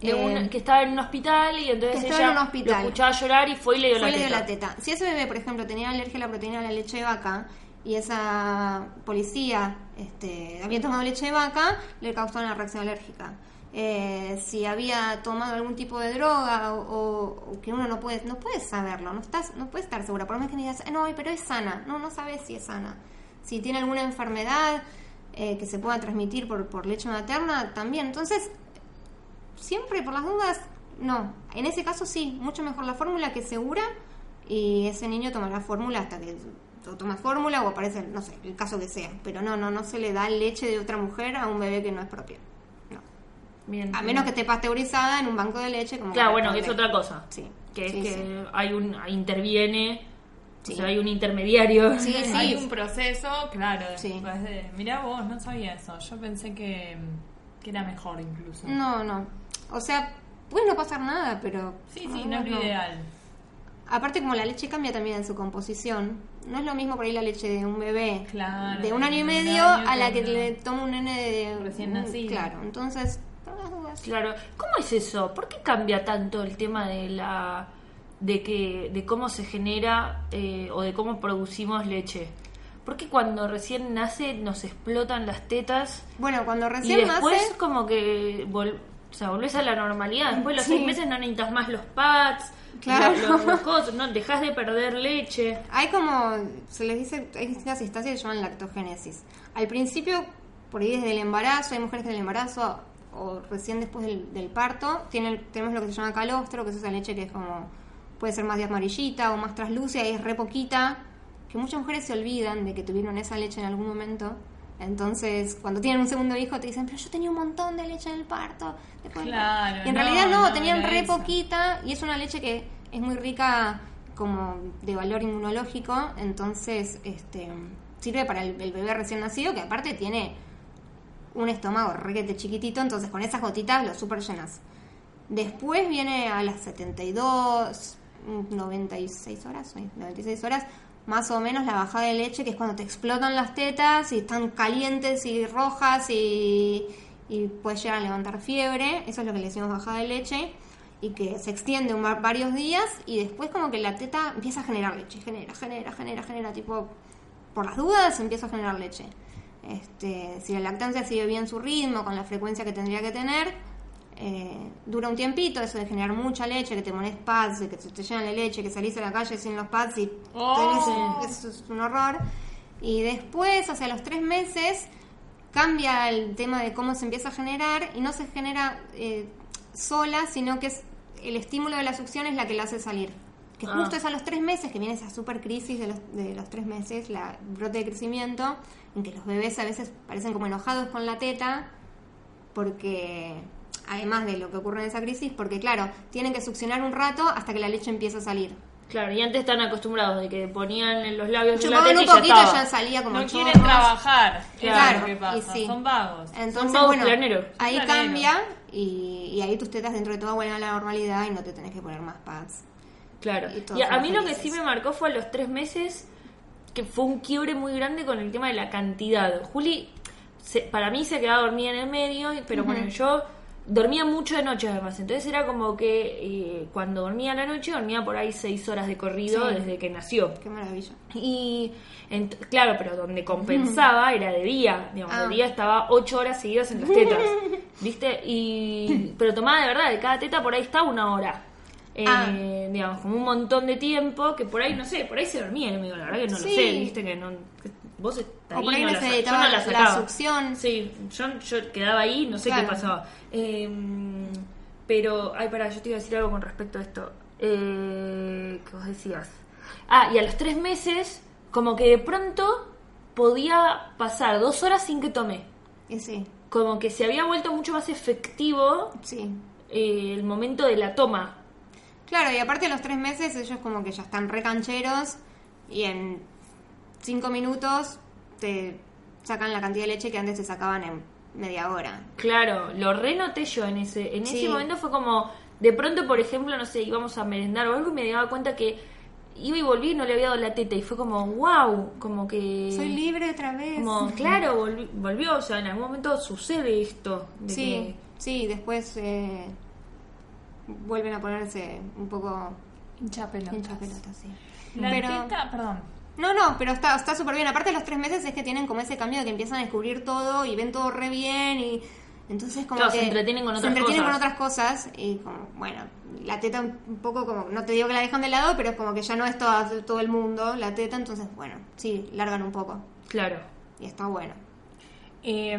de Eh, una- que estaba en un hospital y entonces que estaba ella en un hospital. lo escuchaba llorar y fue y le dio Fue la y le dio teta. la teta. Si ese bebé, por ejemplo, tenía alergia a la proteína de la leche de vaca y esa policía este, había tomado leche de vaca, le causó una reacción alérgica. Eh, si había tomado algún tipo de droga o, que uno no puede no puede saberlo, no estás no puedes estar segura. Por más que me digas, no, pero es sana. No, no sabes si es sana. Si tiene alguna enfermedad eh, que se pueda transmitir por, por leche materna, también. Entonces, siempre por las dudas, no. En ese caso sí, mucho mejor la fórmula que segura y ese niño tomará fórmula hasta que o toma fórmula o aparece, no sé, el caso que sea. Pero no, no, no se le da leche de otra mujer a un bebé que no es propio. No. Bien. A menos que esté pasteurizada en un banco de leche como Claro, bueno, que es otra cosa. Sí. Que es Sí, que sí. hay un interviene, Sí. o sea, hay un intermediario. Sí, sí. Hay un proceso, claro. Sí. de- Mirá vos, no sabía eso. Yo pensé que, que era mejor incluso. No, no. O sea, puede no pasar nada, pero... Sí, sí, no es lo ideal. Aparte, como la leche cambia también en su composición, no es lo mismo por ahí la leche de un bebé Claro, de un año y medio año a la que le toma un nene de Recién un- nacido. Claro, entonces, por las dudas. Claro. ¿Cómo es eso? ¿Por qué cambia tanto el tema de la de que de cómo se genera eh, o de cómo producimos leche? ¿por qué cuando recién nace nos explotan las tetas? Bueno, cuando Y recién después nace... como que vol- o sea, volvés a la normalidad. Después de los Sí. seis meses no necesitas más los pads, Claro. los, los- cosas, no, dejas de perder leche. Hay como, se les dice, hay distintas instancias que se llaman lactogénesis. Al principio, por ahí desde el embarazo, hay mujeres que en el embarazo o recién después del, del parto, tienen, tenemos lo que se llama calostro, que es esa leche que es como, puede ser más de amarillita o más traslúcida y es re poquita, que muchas mujeres se olvidan de que tuvieron esa leche en algún momento. Entonces, cuando tienen un segundo hijo, te dicen, pero yo tenía un montón de leche en el parto. después del parto". Claro, Y en no, realidad no, no, tenían re eso. poquita y es una leche que es muy rica como de valor inmunológico, entonces este sirve para el, el bebé recién nacido que aparte tiene un estómago requete chiquitito, entonces con esas gotitas lo super llenas. Después viene a las 72, 96 horas, sí, 96 horas, más o menos la bajada de leche, que es cuando te explotan las tetas y están calientes y rojas y, y puedes llegar a levantar fiebre. Eso es lo que le decimos bajada de leche. Y que se extiende un va- varios días y después como que la teta empieza a generar leche. Genera, genera, genera, genera. Tipo, por las dudas empieza a generar leche. Este, si la lactancia sigue bien su ritmo, con la frecuencia que tendría que tener, eh, dura un tiempito eso de generar mucha leche, que te pones pads, que te, te llenan de leche, que salís a la calle sin los pads y Oh. tenés- eso es un horror. Y después, hacia los tres meses, cambia el tema de cómo se empieza a generar y no se genera eh, sola, sino que es el estímulo de la succión es la que la hace salir. Que Ah. justo es a los tres meses que viene esa super crisis de los, de los tres meses, la brote de crecimiento, en que los bebés a veces parecen como enojados con la teta, porque además de lo que ocurre en esa crisis, porque claro, tienen que succionar un rato hasta que la leche empieza a salir. Claro, y antes están acostumbrados de que ponían en los labios la Chupaban teta un y ya poquito estaba. ya salía como No chorros. quieren trabajar. Claro, Claro, pasa. y sí. Son vagos. Entonces, vagos bueno, planeros. ahí cambia y, y ahí tus tetas dentro de todo vuelven a la normalidad y no te tenés que poner más pads. Claro. Y a, a son mí lo que sí me marcó fue a los tres meses, que fue un quiebre muy grande con el tema de la cantidad. Juli, se- para mí se quedaba dormida en el medio, pero bueno, yo dormía mucho de noche además. Entonces era como que eh, cuando dormía a la noche, dormía por ahí seis horas de corrido Sí. desde que nació. Qué maravilla. Y claro, pero donde compensaba era de día, digamos, Ah. de día estaba ocho horas seguidas en las tetas, ¿viste? Y pero tomaba de verdad, de cada teta por ahí estaba una hora. Eh, Ah. digamos, como un montón de tiempo que por ahí, no sé, por ahí se dormía el amigo, la verdad que no Sí. lo sé, viste que no que vos estás O por ahí no la yo no la la sacaba. succión. Sí, yo, yo quedaba ahí, no sé Claro. qué pasaba. Eh, pero, ay, pará, yo te iba a decir algo con respecto a esto. Eh, ¿Qué vos decías? Ah, y a los tres meses, como que de pronto podía pasar dos horas sin que tome. Y sí, Como que se había vuelto mucho más efectivo sí. eh, el momento de la toma. Claro, y aparte de los tres meses ellos como que ya están recancheros y en cinco minutos te sacan la cantidad de leche que antes te sacaban en media hora. Claro, lo renoté yo en ese, en Sí. ese momento fue como, de pronto, por ejemplo, no sé, íbamos a merendar o algo y me daba cuenta que iba y volví y no le había dado la teta y fue como, wow, como que... Soy libre otra vez. Como, claro, volvi- volvió, o sea, en algún momento sucede esto. de Sí, sí, después eh, vuelven a ponerse un poco Hincha pelotas. hincha pelotas, sí. La Pero- teta, perdón. No, no, pero está está súper bien. Aparte los tres meses es que tienen como ese cambio de que empiezan a descubrir todo y ven todo re bien y entonces como Claro, que se entretienen con se otras entretienen cosas. con otras cosas y como, bueno, la teta un poco como, no te digo que la dejan de lado, pero es como que ya no es todo el mundo la teta, entonces bueno, sí, largan un poco claro. y está bueno. Eh,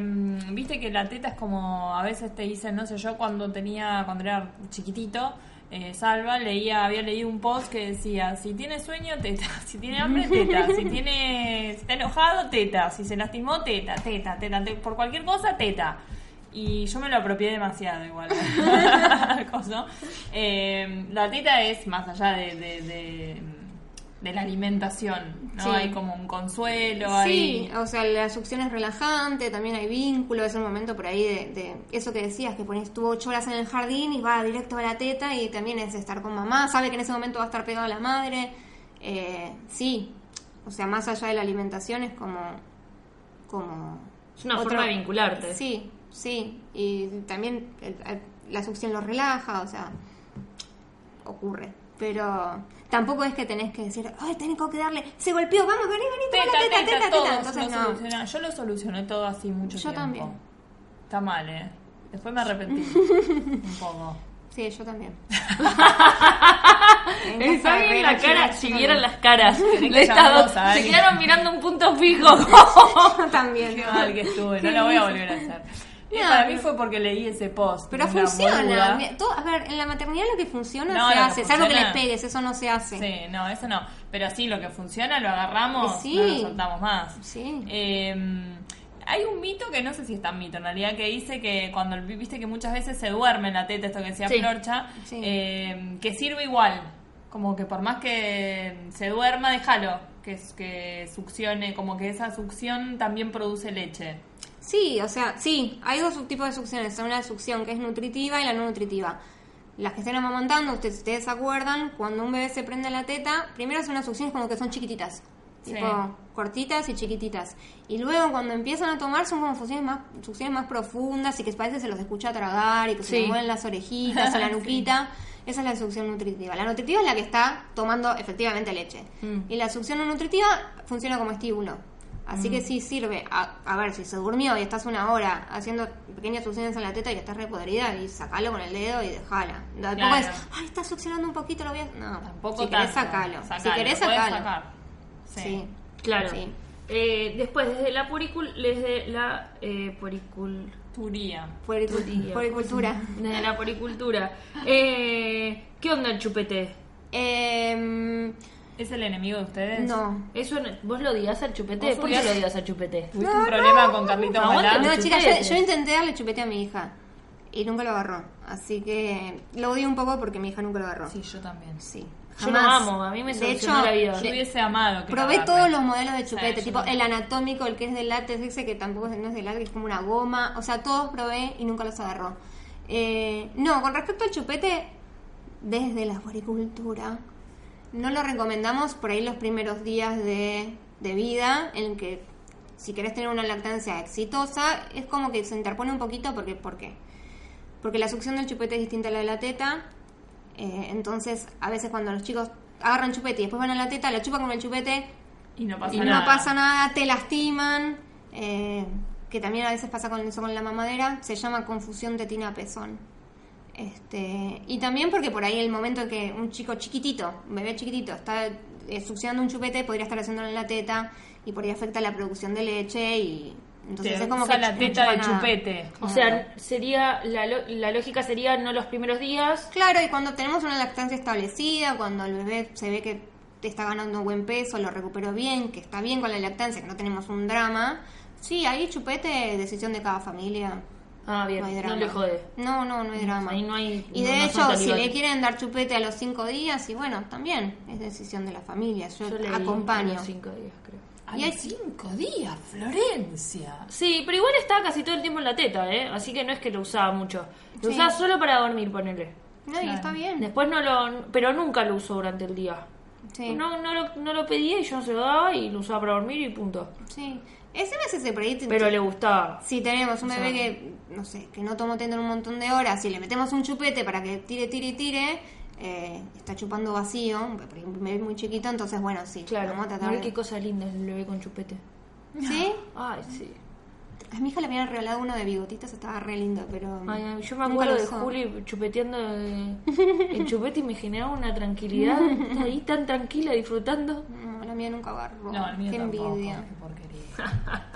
Viste que la teta es como, a veces te dicen, no sé, yo cuando tenía, cuando era chiquitito, eh, Salva leía, había leído un post que decía, si tiene sueño, teta, si tiene hambre, teta, si tiene, si está enojado, teta, si se lastimó, teta, teta, teta, te- por cualquier cosa, teta. Y yo me lo apropié demasiado igual. Eh, la teta es más allá de, de, de, de la alimentación, ¿no? Sí. Hay como un consuelo, Sí, hay... o sea, la succión es relajante, también hay vínculo, es el momento por ahí de, de eso que decías, que pones estuvo ocho horas en el jardín y va directo a la teta y también es estar con mamá, sabe que en ese momento va a estar pegado a la madre. Eh, sí, o sea, más allá de la alimentación es como... como Es una otro- forma de vincularte. Sí, sí, y también el- el- la succión lo relaja, o sea, ocurre. Pero tampoco es que tenés que decir, ay, tengo que darle, se golpeó, vamos, vení, vení, toma Teta, la teta, teta, teta, teta. lo Entonces no. solucionan. Yo lo solucioné todo así mucho Yo tiempo. también. Está mal, ¿eh? Después me arrepentí un poco. Sí, yo también. Está bien la cara, si vieran las caras que de estas llamarnos dos, a se quedaron mirando un punto fijo. Yo también. Qué mal que estuve, no lo voy a volver a hacer. Y No, para mí fue porque leí ese post. Pero funciona. todo- a ver, en la maternidad lo que funciona No, se lo que hace. Salvo que funciona- les pegues, eso no se hace. Sí, no, eso no. Pero sí, lo que funciona lo agarramos, Sí. no lo soltamos más. Sí. Eh, hay un mito que no sé si es tan mito en realidad que dice que cuando viste que muchas veces se duerme en la teta, esto que decía Sí. Florcha, Sí. eh, que sirve igual. Como que por más que se duerma, déjalo. Que, que succione, como que esa succión también produce leche. Sí, o sea, sí, hay dos tipos de succiones. Una succión que es nutritiva y la no nutritiva. Las que estén amamantando, ustedes, ustedes se acuerdan, cuando un bebé se prende la teta, primero son unas succiones como que son chiquititas. Sí. Tipo, cortitas y chiquititas. Y luego cuando empiezan a tomar son como succiones más, succiones más profundas y que parece que se los escucha tragar y que se Sí. les mueven las orejitas o la nuquita. Esa es la succión nutritiva. La nutritiva es la que está tomando efectivamente leche. Mm. Y la succión no nutritiva funciona como estímulo. Así Mm. que sí sirve. A, a ver, si se durmió y estás una hora haciendo pequeñas succiones en la teta y estás repodrida, y sacalo con el dedo y dejala. Tampoco Claro. es, ay, está succionando un poquito, lo voy a... No, Tampoco si querés tanto. sacalo. Si querés sacalo. sacar. Sí. Sí. Claro. Sí. Eh, después, desde la puricul, desde la eh, poricul- Turía. Puericultura. desde la poricultura. Eh, ¿Qué onda el chupete? Eh, ¿Es el enemigo de ustedes? no. Eso, no- ¿Vos lo odias al chupete? ¿Vos ¿Por qué lo odias al chupete? ¿Tuviste un problema con Balá? no, No, chicas, yo, yo intenté darle chupete a mi hija y nunca lo agarró. Así que lo odio un poco porque mi hija nunca lo agarró. Sí, yo también. Sí. Yo lo Jamás. amo, a mí me De solucionó hecho, la vida. Yo hubiese amado que lo Probé agarre. todos los modelos de chupete, Sí, tipo el anatómico, el que es de látex, ese que tampoco no es de látex, es como una goma. O sea, todos probé y nunca los agarró. Eh, no, con respecto al chupete, desde la floricultura, no lo recomendamos por ahí los primeros días de, de vida, en que si querés tener una lactancia exitosa, es como que se interpone un poquito porque, ¿por qué? Porque la succión del chupete es distinta a la de la teta. eh, entonces, a veces cuando los chicos agarran chupete y después van a la teta, la chupan con el chupete Y no pasa y nada. no pasa nada, te lastiman. eh, que también a veces pasa con eso con la mamadera. Se llama confusión tetina-pezón. Este, y también porque por ahí el momento en que un chico chiquitito, un bebé chiquitito, está eh, succionando un chupete, podría estar haciéndolo en la teta y por ahí afecta la producción de leche y entonces es como usa que la no teta chupa de nada. chupete. O sea, sería la, lo- la lógica sería no los primeros días. Claro, y cuando tenemos una lactancia establecida, cuando el bebé se ve que te está ganando buen peso, lo recuperó bien, que está bien con la lactancia, que no tenemos un drama, sí, ahí chupete, decisión de cada familia. Ah, bien, No hay no, drama. le jode. No, no, no hay drama. Ahí no hay- y no- de no hecho, si le quieren dar chupete a los cinco días, y bueno, también es decisión de la familia. Yo, Yo acompaño. cinco días, creo. A Y hay- cinco días, Florencia. Sí, pero igual estaba casi todo el tiempo en la teta, ¿eh? Así que no es que lo usaba mucho. Lo Sí. usaba solo para dormir, ponele. No, y está bien. Después no lo... Pero nunca lo usó durante el día. Sí. No, no, lo, no lo pedía y yo no se lo daba y lo usaba para dormir y punto. sí. Ese mes ese por ahí te- Pero le gustaba. Si tenemos un O bebé sea- que, no sé, que no tomó teta en un montón de horas, si le metemos un chupete para que tire, tire, tire, eh, está chupando vacío, porque un bebé muy chiquito, entonces bueno, sí, Claro. vamos a tratar Ay, de- qué cosa linda el bebé con chupete. ¿Sí? Ay, sí. A mi hija le habían regalado uno de bigotitos, estaba re lindo, pero... Ay, yo me acuerdo de. Juli chupeteando el chupete y me generaba una tranquilidad. Ahí tan tranquila disfrutando. No, la mía nunca agarró. No, el mío Qué tampoco. envidia, Qué porquería.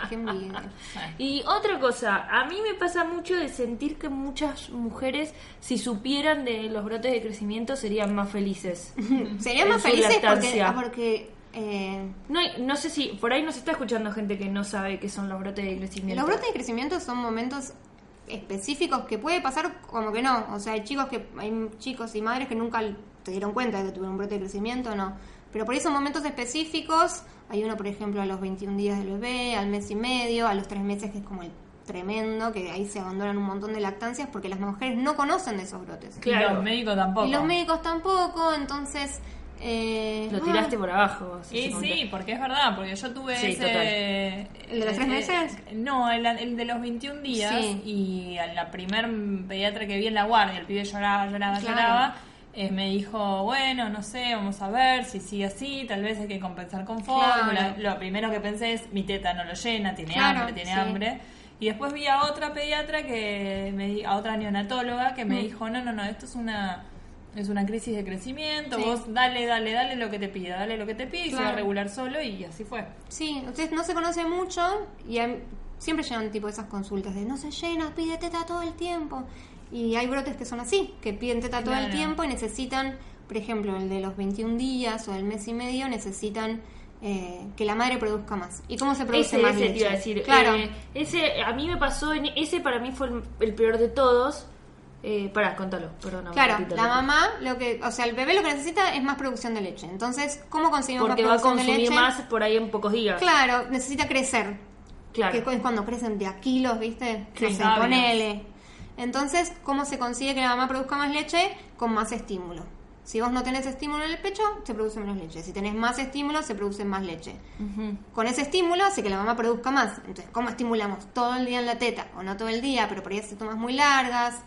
qué envidia. Y otra cosa, a mí me pasa mucho de sentir que muchas mujeres, si supieran de los brotes de crecimiento, serían más felices. Sería En más felices porque, porque eh, No, hay- no sé si por ahí nos está escuchando gente que no sabe qué son los brotes de crecimiento. Los brotes de crecimiento son momentos específicos que puede pasar como que no. O sea, hay chicos que hay chicos y madres que nunca se dieron cuenta de que tuvieron un brote de crecimiento, no. Pero por ahí son momentos específicos. Hay uno, por ejemplo, a los 21 días del bebé, al mes y medio, a los 3 meses, que es como el tremendo, que ahí se abandonan un montón de lactancias porque las mujeres no conocen de esos brotes. Y Claro. los médicos tampoco. Y los médicos tampoco, entonces... Eh, Lo ah, tiraste por abajo. Y ese sí, porque es verdad, porque yo tuve Sí, ese... total. ¿El de los tres meses? no, el, el de los 21 días Sí. y a la primer pediatra que vi en la guardia, el pibe lloraba, lloraba, Claro. lloraba. eh, me dijo, bueno, no sé, vamos a ver si sigue así, tal vez hay que compensar con fórmula. Claro. Lo primero que pensé es, mi teta no lo llena, tiene Claro, hambre, tiene sí. hambre. Y después vi a otra pediatra que me di- a otra neonatóloga que me Mm. dijo, no, no, no, esto es una es una crisis de crecimiento, Sí. vos dale, dale, dale lo que te pida, dale lo que te pide y se va a regular solo y así fue. Sí, ustedes no se conoce mucho y hay- siempre llegan tipo esas consultas de no se llena, pide teta todo el tiempo. Y hay brotes que son así, que piden teta todo el tiempo y necesitan, por ejemplo, el de los 21 días o el mes y medio, necesitan eh, que la madre produzca más. ¿Y cómo se produce Ese, más ese te leche? iba a decir. Claro. Eh, ese a mí me pasó, en, ese para mí fue el, el peor de todos. Eh, pará, contalo, perdón. Claro, la mamá, lo que, o sea, el bebé lo que necesita es más producción de leche. Entonces, ¿cómo conseguimos Porque va más a producción de consumir leche? más por ahí en pocos días. Claro, necesita crecer. Claro. Que es cuando crecen de a kilos, ¿viste? No sé, ponele. Entonces, ¿cómo se consigue que la mamá produzca más leche? Con más estímulo. Si vos no tenés estímulo en el pecho, se produce menos leche. Si tenés más estímulo, se produce más leche. Con ese estímulo hace que la mamá produzca más. Entonces, ¿cómo estimulamos? Todo el día en la teta, o no todo el día, pero por ahí hace tomas muy largas.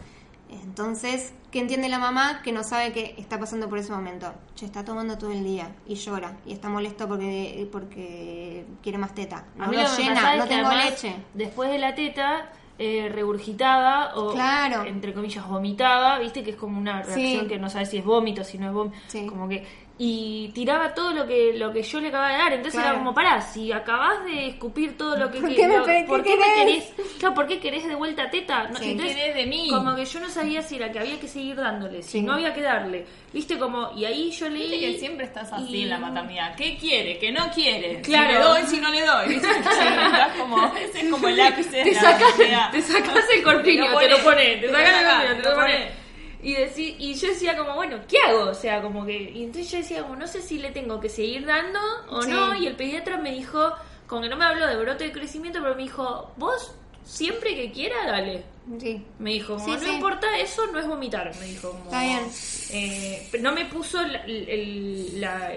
Entonces, ¿qué entiende la mamá que no sabe que está pasando por ese momento? Che, está tomando todo el día y llora y está molesto porque porque quiere más teta. No A mí lo lo llena, no tengo leche. Después de la teta, eh, regurgitaba o, Claro. entre comillas, vomitaba, viste que es como una reacción Sí. que no sabes si es vómito, si no es vómito. Sí. Como que. Y tiraba todo lo que lo que yo le acababa de dar. Entonces Claro. era como, pará, si acabás de escupir todo lo que ¿Por que- qué me lo- ¿por qué qué me querés? querés? Claro, ¿por qué querés de vuelta teta? No, Sí. ¿Qué querés de mí? Como que yo no sabía si era que había que seguir dándole, si Sí. no había que darle. Viste como, y ahí yo leí. Viste que siempre estás así y- en la maternidad. ¿Qué quiere? ¿Qué no quiere? Claro. Si le doy, si no le doy. Estás como, ese es como el ápice de te la sacas, te sacas el corpiño, Te lo pones, te te sacas el corpiño, te lo pones. Y, decí- y yo decía como, bueno, ¿qué hago? O sea, como que... Y entonces yo decía como, no sé si le tengo que seguir dando o Sí. no. Y el pediatra me dijo, como que no me habló de brote de crecimiento, pero me dijo, vos siempre que quiera, dale. Sí. Me dijo, como, Sí, no sí. importa eso, no es vomitar. Me dijo, como, Está bien. eh, no me puso la, el- la,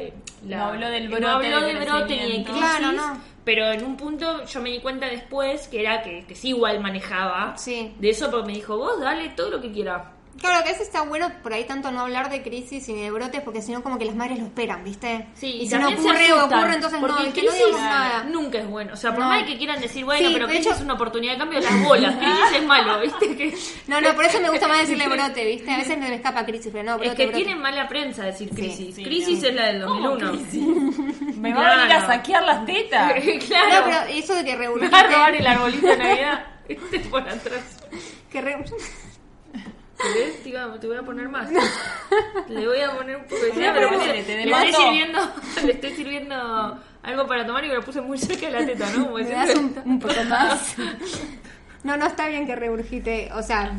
la- No habló del no brote habló brote ni de crisis. Claro, no. Pero en un punto yo me di cuenta después que era que, que sí igual manejaba Sí. de eso, porque me dijo, vos dale todo lo que quieras. Claro, que a veces está bueno por ahí tanto no hablar de crisis y de brotes, porque si no como que las madres lo esperan, ¿viste? Sí, y si no ocurre o ocurre, entonces no, ¿viste? crisis no digamos nada. nunca es bueno. O sea, por No. más que quieran decir, bueno, Sí, pero de crisis hecho- es una oportunidad de cambio de las bolas. Crisis es malo, ¿viste? Que, No, no, por eso me gusta más decirle brote, ¿viste? A veces me escapa crisis, pero no, brote, es que brote. tienen mala prensa decir crisis. sí, crisis no. es la del 2001. Me va a venir a saquear las tetas. claro. No, pero eso de que Me regurgite... va a robar el arbolito de Navidad. Este por atrás. que re- Te, voy a poner más. Le voy a poner un poco de Ponele, pero puse- le, estoy sirviendo, le estoy sirviendo algo para tomar y me lo puse muy cerca de la teta, ¿no? Como ¿Me diciendo- das un, un poco más? No, no está bien que regurgite, o sea,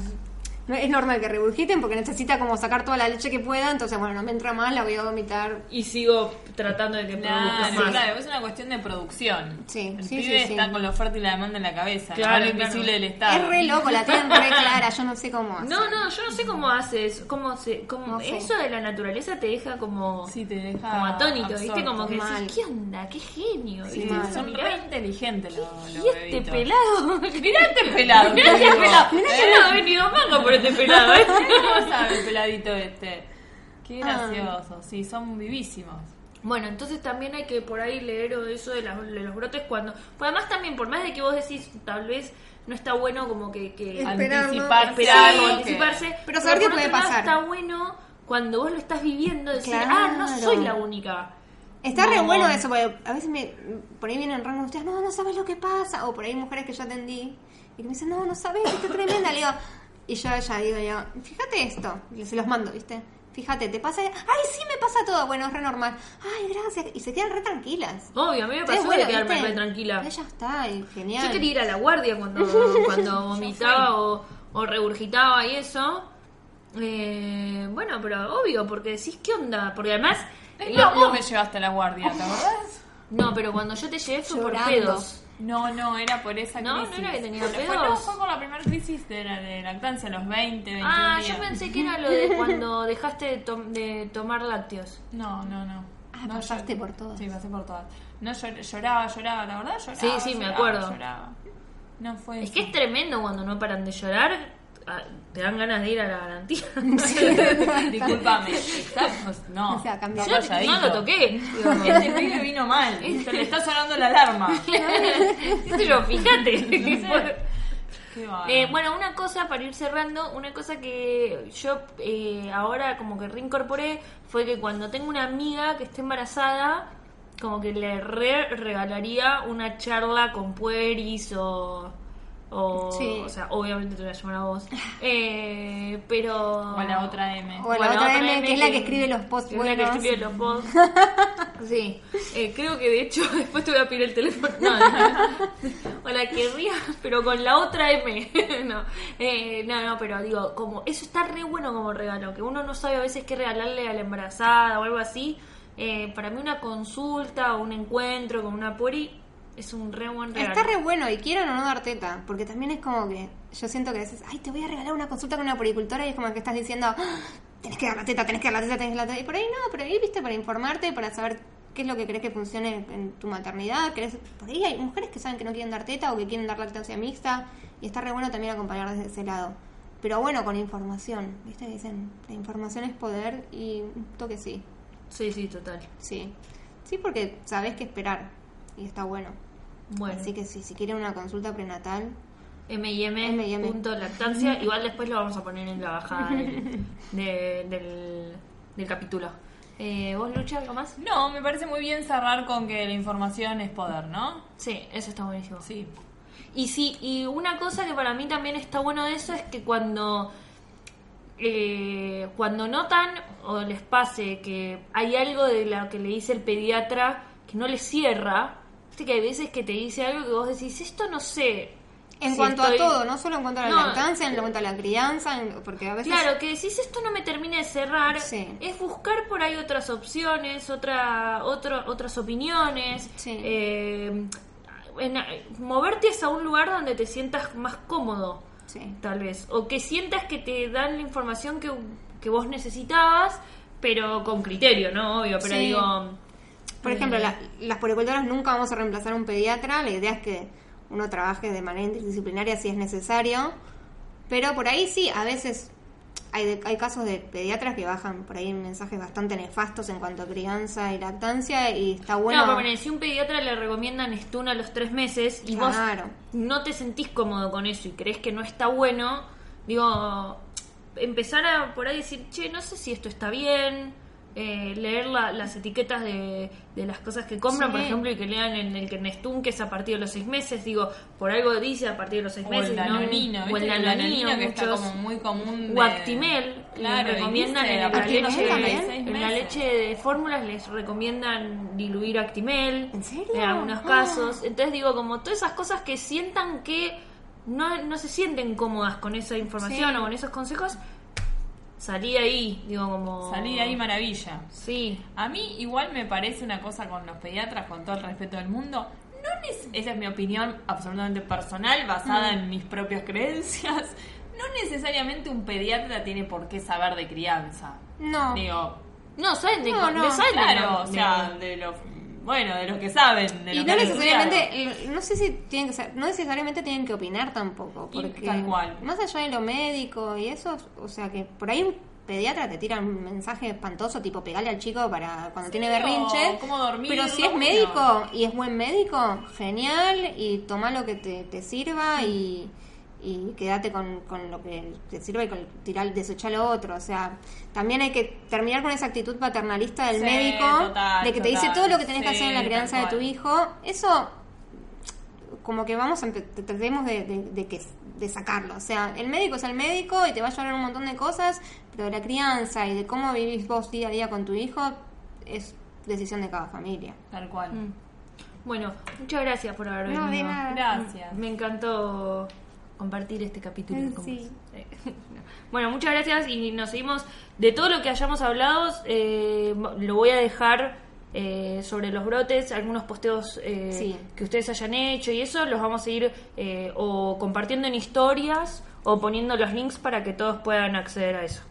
es normal que regurgiten porque necesita como sacar toda la leche que pueda, entonces bueno, no me entra más, la voy a vomitar. Y sigo tratando de que produzca Claro, más. claro, es una cuestión de producción. Sí, el sí, pibe sí, sí. está con la oferta y la demanda en la cabeza, Claro, claro. invisible del Estado. Es re loco, la tienen re clara, yo no sé cómo hace. No, no, yo no sé cómo haces, cómo se, cómo No sé. eso de la naturaleza te deja como, Sí, te deja como atónito, ¿viste? absorto. Como que Mal. decís, ¿qué onda? ¿Qué genio? Sí, ¿viste? Son Mirá, re inteligentes los, ¿y los este bebitos. pelado? Mirá este pelado. Mirá este digo. pelado. ¿Eh? Yo no he venido mango por este pelado, ¿eh? ¿Cómo sabe el peladito este? Qué Ah. gracioso. Sí, son vivísimos. Bueno, entonces también hay que por ahí leer eso de, las- de los brotes cuando... Pues además también, por más de que vos decís, tal vez no está bueno como que... que Esperarlo. Anticiparse. Pero saber qué puede pasar. Está bueno cuando vos lo estás viviendo, decir, Claro. ah, no soy la única. Está re No. bueno eso, porque a veces me, por ahí vienen rangos ustedes, no, no sabes lo que pasa. O por ahí mujeres que yo atendí y que me dicen, no, no sabes, esto es tremenda. Le digo, y yo ya digo, yo, fíjate esto, y se los mando, ¿viste? Fíjate, te pasa, ay, sí me pasa todo, bueno, es re normal. Ay, gracias, y se quedan re tranquilas. Obvio, a mí me pasó bueno, de quedarme ¿viste? re tranquila. Ya está, y genial. Yo quería ir a la guardia cuando, cuando vomitaba o, o regurgitaba y eso. Eh, bueno, pero obvio, porque decís, ¿qué onda? Porque además... Lo- más, vos lo- me llevaste a la guardia, ¿te acordás? no, pero cuando yo te llevé fue por pedos. No, no, era por esa No, crisis. no era que tenía pedos. Fue, no, fue con la primera crisis de, la, de lactancia, los 20, 21 Ah, días. yo pensé que era lo de cuando dejaste de, tom- de tomar lácteos. No, no, no. Ah, no pasaste yo- por todas. Sí, pasé por todas. No, llor- lloraba, lloraba, ¿la verdad? Lloraba, Sí, sí, me lloraba, acuerdo. Lloraba. No fue Es eso. que es tremendo cuando no paran de llorar. Ah, te dan ganas de ir a la garantía. Disculpame. Estamos, no. O sea, cambiar. Yo no lo toqué. Este pibe vino mal. Se le está sonando la alarma. sé yo, fíjate. Eh, bueno, una cosa para ir cerrando, una cosa que yo eh, ahora como que reincorporé fue que cuando tengo una amiga que esté embarazada, como que le re regalaría una charla con Pueris o... O, Sí. o sea, obviamente te voy a llamar a vos. Eh, pero... O la otra M. O la otra M, que es la que escribe los posts que es la que escribe los posts. Sí, eh, creo que de hecho después te voy a pedir el teléfono. No, o la querría, pero con la otra M. no, eh, no, no, pero digo, como eso está re bueno como regalo, que uno no sabe a veces qué regalarle a la embarazada o algo así. Eh, para mí una consulta o un encuentro con una puri es un re buen regalo. Está re bueno y quieran o no dar teta, porque también es como que yo siento que a veces, ay, te voy a regalar una consulta con una puricultora y es como que estás diciendo, "Ah, tenés que dar la teta, tenés que dar la teta, tenés que dar la teta. Y por ahí no, pero ahí viste para informarte, para saber qué es lo que crees que funcione en tu maternidad. ¿Querés- Por ahí hay mujeres que saben que no quieren dar teta o que quieren dar lactancia mixta y está re bueno también acompañar desde ese lado. Pero bueno, con información, viste que dicen, la información es poder y un toque sí, Sí, sí, total. sí. Sí, porque sabés qué esperar y está bueno. Bueno, Así que sí, si quieren una consulta prenatal, M&M punto lactancia igual después lo vamos a poner en la bajada del, de- del, del capítulo eh, ¿vos Lucha algo más? No, me parece muy bien cerrar con que la información es poder, ¿no? sí, eso está buenísimo Sí. y sí, y una cosa que para mí también está bueno de eso es que cuando eh, cuando notan o les pase que hay algo de lo que le dice el pediatra que no les cierra viste que hay veces que te dice algo que vos decís esto no sé En si cuanto estoy- a todo, no solo en cuanto a la No. lactancia, en cuanto a la crianza, porque a veces... Claro, que decís esto no me termina de cerrar, Sí. es buscar por ahí otras opciones, otra, otro, otras opiniones, Sí. eh, en- moverte hacia un lugar donde te sientas más cómodo, Sí. tal vez, o que sientas que te dan la información que, que vos necesitabas, pero con criterio, ¿no? Obvio, pero digo... Por ejemplo, la- las puericultoras nunca vamos a reemplazar a un pediatra, la idea es que uno trabaje de manera interdisciplinaria si es necesario, pero por ahí sí, a veces hay, de- hay casos de pediatras que bajan por ahí mensajes bastante nefastos en cuanto a crianza y lactancia y está bueno... No, pero si un pediatra le recomiendan Stun a los tres meses y Claro. vos no te sentís cómodo con eso y crees que no está bueno, digo, empezar a por ahí decir, che, no sé si esto está bien, eh, leer la- las etiquetas de, de las cosas que compran, Sí. por ejemplo, y que lean en el Kernestun, que es a partir de los seis meses, digo, por algo dice a partir de los seis O meses, el ¿no? danonino, o ¿viste? el danonino, que está muchos- como muy común o Actimel, Claro, les y recomiendan en la leche, en la de fórmulas les recomiendan diluir Actimel ¿En serio? en algunos Ah. casos. Entonces digo, como todas esas cosas que sientan que no, no se sienten cómodas con esa información Sí. o con esos consejos, salí ahí, digo como... Salí de ahí maravilla. Sí, A mí igual me parece una cosa con los pediatras, con todo el respeto del mundo. No esa es mi opinión absolutamente personal, basada Mm. en mis propias creencias. No necesariamente un pediatra tiene por qué saber de crianza. No. Digo, no, saben de, No, de- no, de- claro, o de- sea, de los bueno, de los que saben, de Y los no necesariamente, no sé si tienen que ser, no necesariamente tienen que opinar tampoco, Y porque tal cual. más allá de lo médico y eso, o sea que por ahí un pediatra te tira un mensaje espantoso tipo pegarle al chico para cuando Sí, tiene berrinche, cómo dormir, pero si ¿no? es médico y es buen médico, genial y toma lo que te, te sirva y, y quédate con, con lo que te sirva y con tirar, desechar lo otro, o sea, también hay que terminar con esa actitud paternalista del Sí, médico total, de que te dice todo lo que tenés que hacer en la crianza de tu hijo, eso como que vamos a tratemos de, de- de que de sacarlo. O sea, el médico es el médico y te va a ayudar un montón de cosas, pero de la crianza y de cómo vivís vos día a día con tu hijo es decisión de cada familia. Tal cual. Mm. Bueno, muchas gracias por haber No, de venido. nada. Gracias. Me encantó compartir este capítulo. Mm, con sí. vos. Eh, Bueno, muchas gracias y nos seguimos. De todo lo que hayamos hablado, eh, lo voy a dejar eh, sobre los brotes, algunos posteos eh, Sí. que ustedes hayan hecho y eso los vamos a ir eh, o compartiendo en historias o poniendo los links para que todos puedan acceder a eso.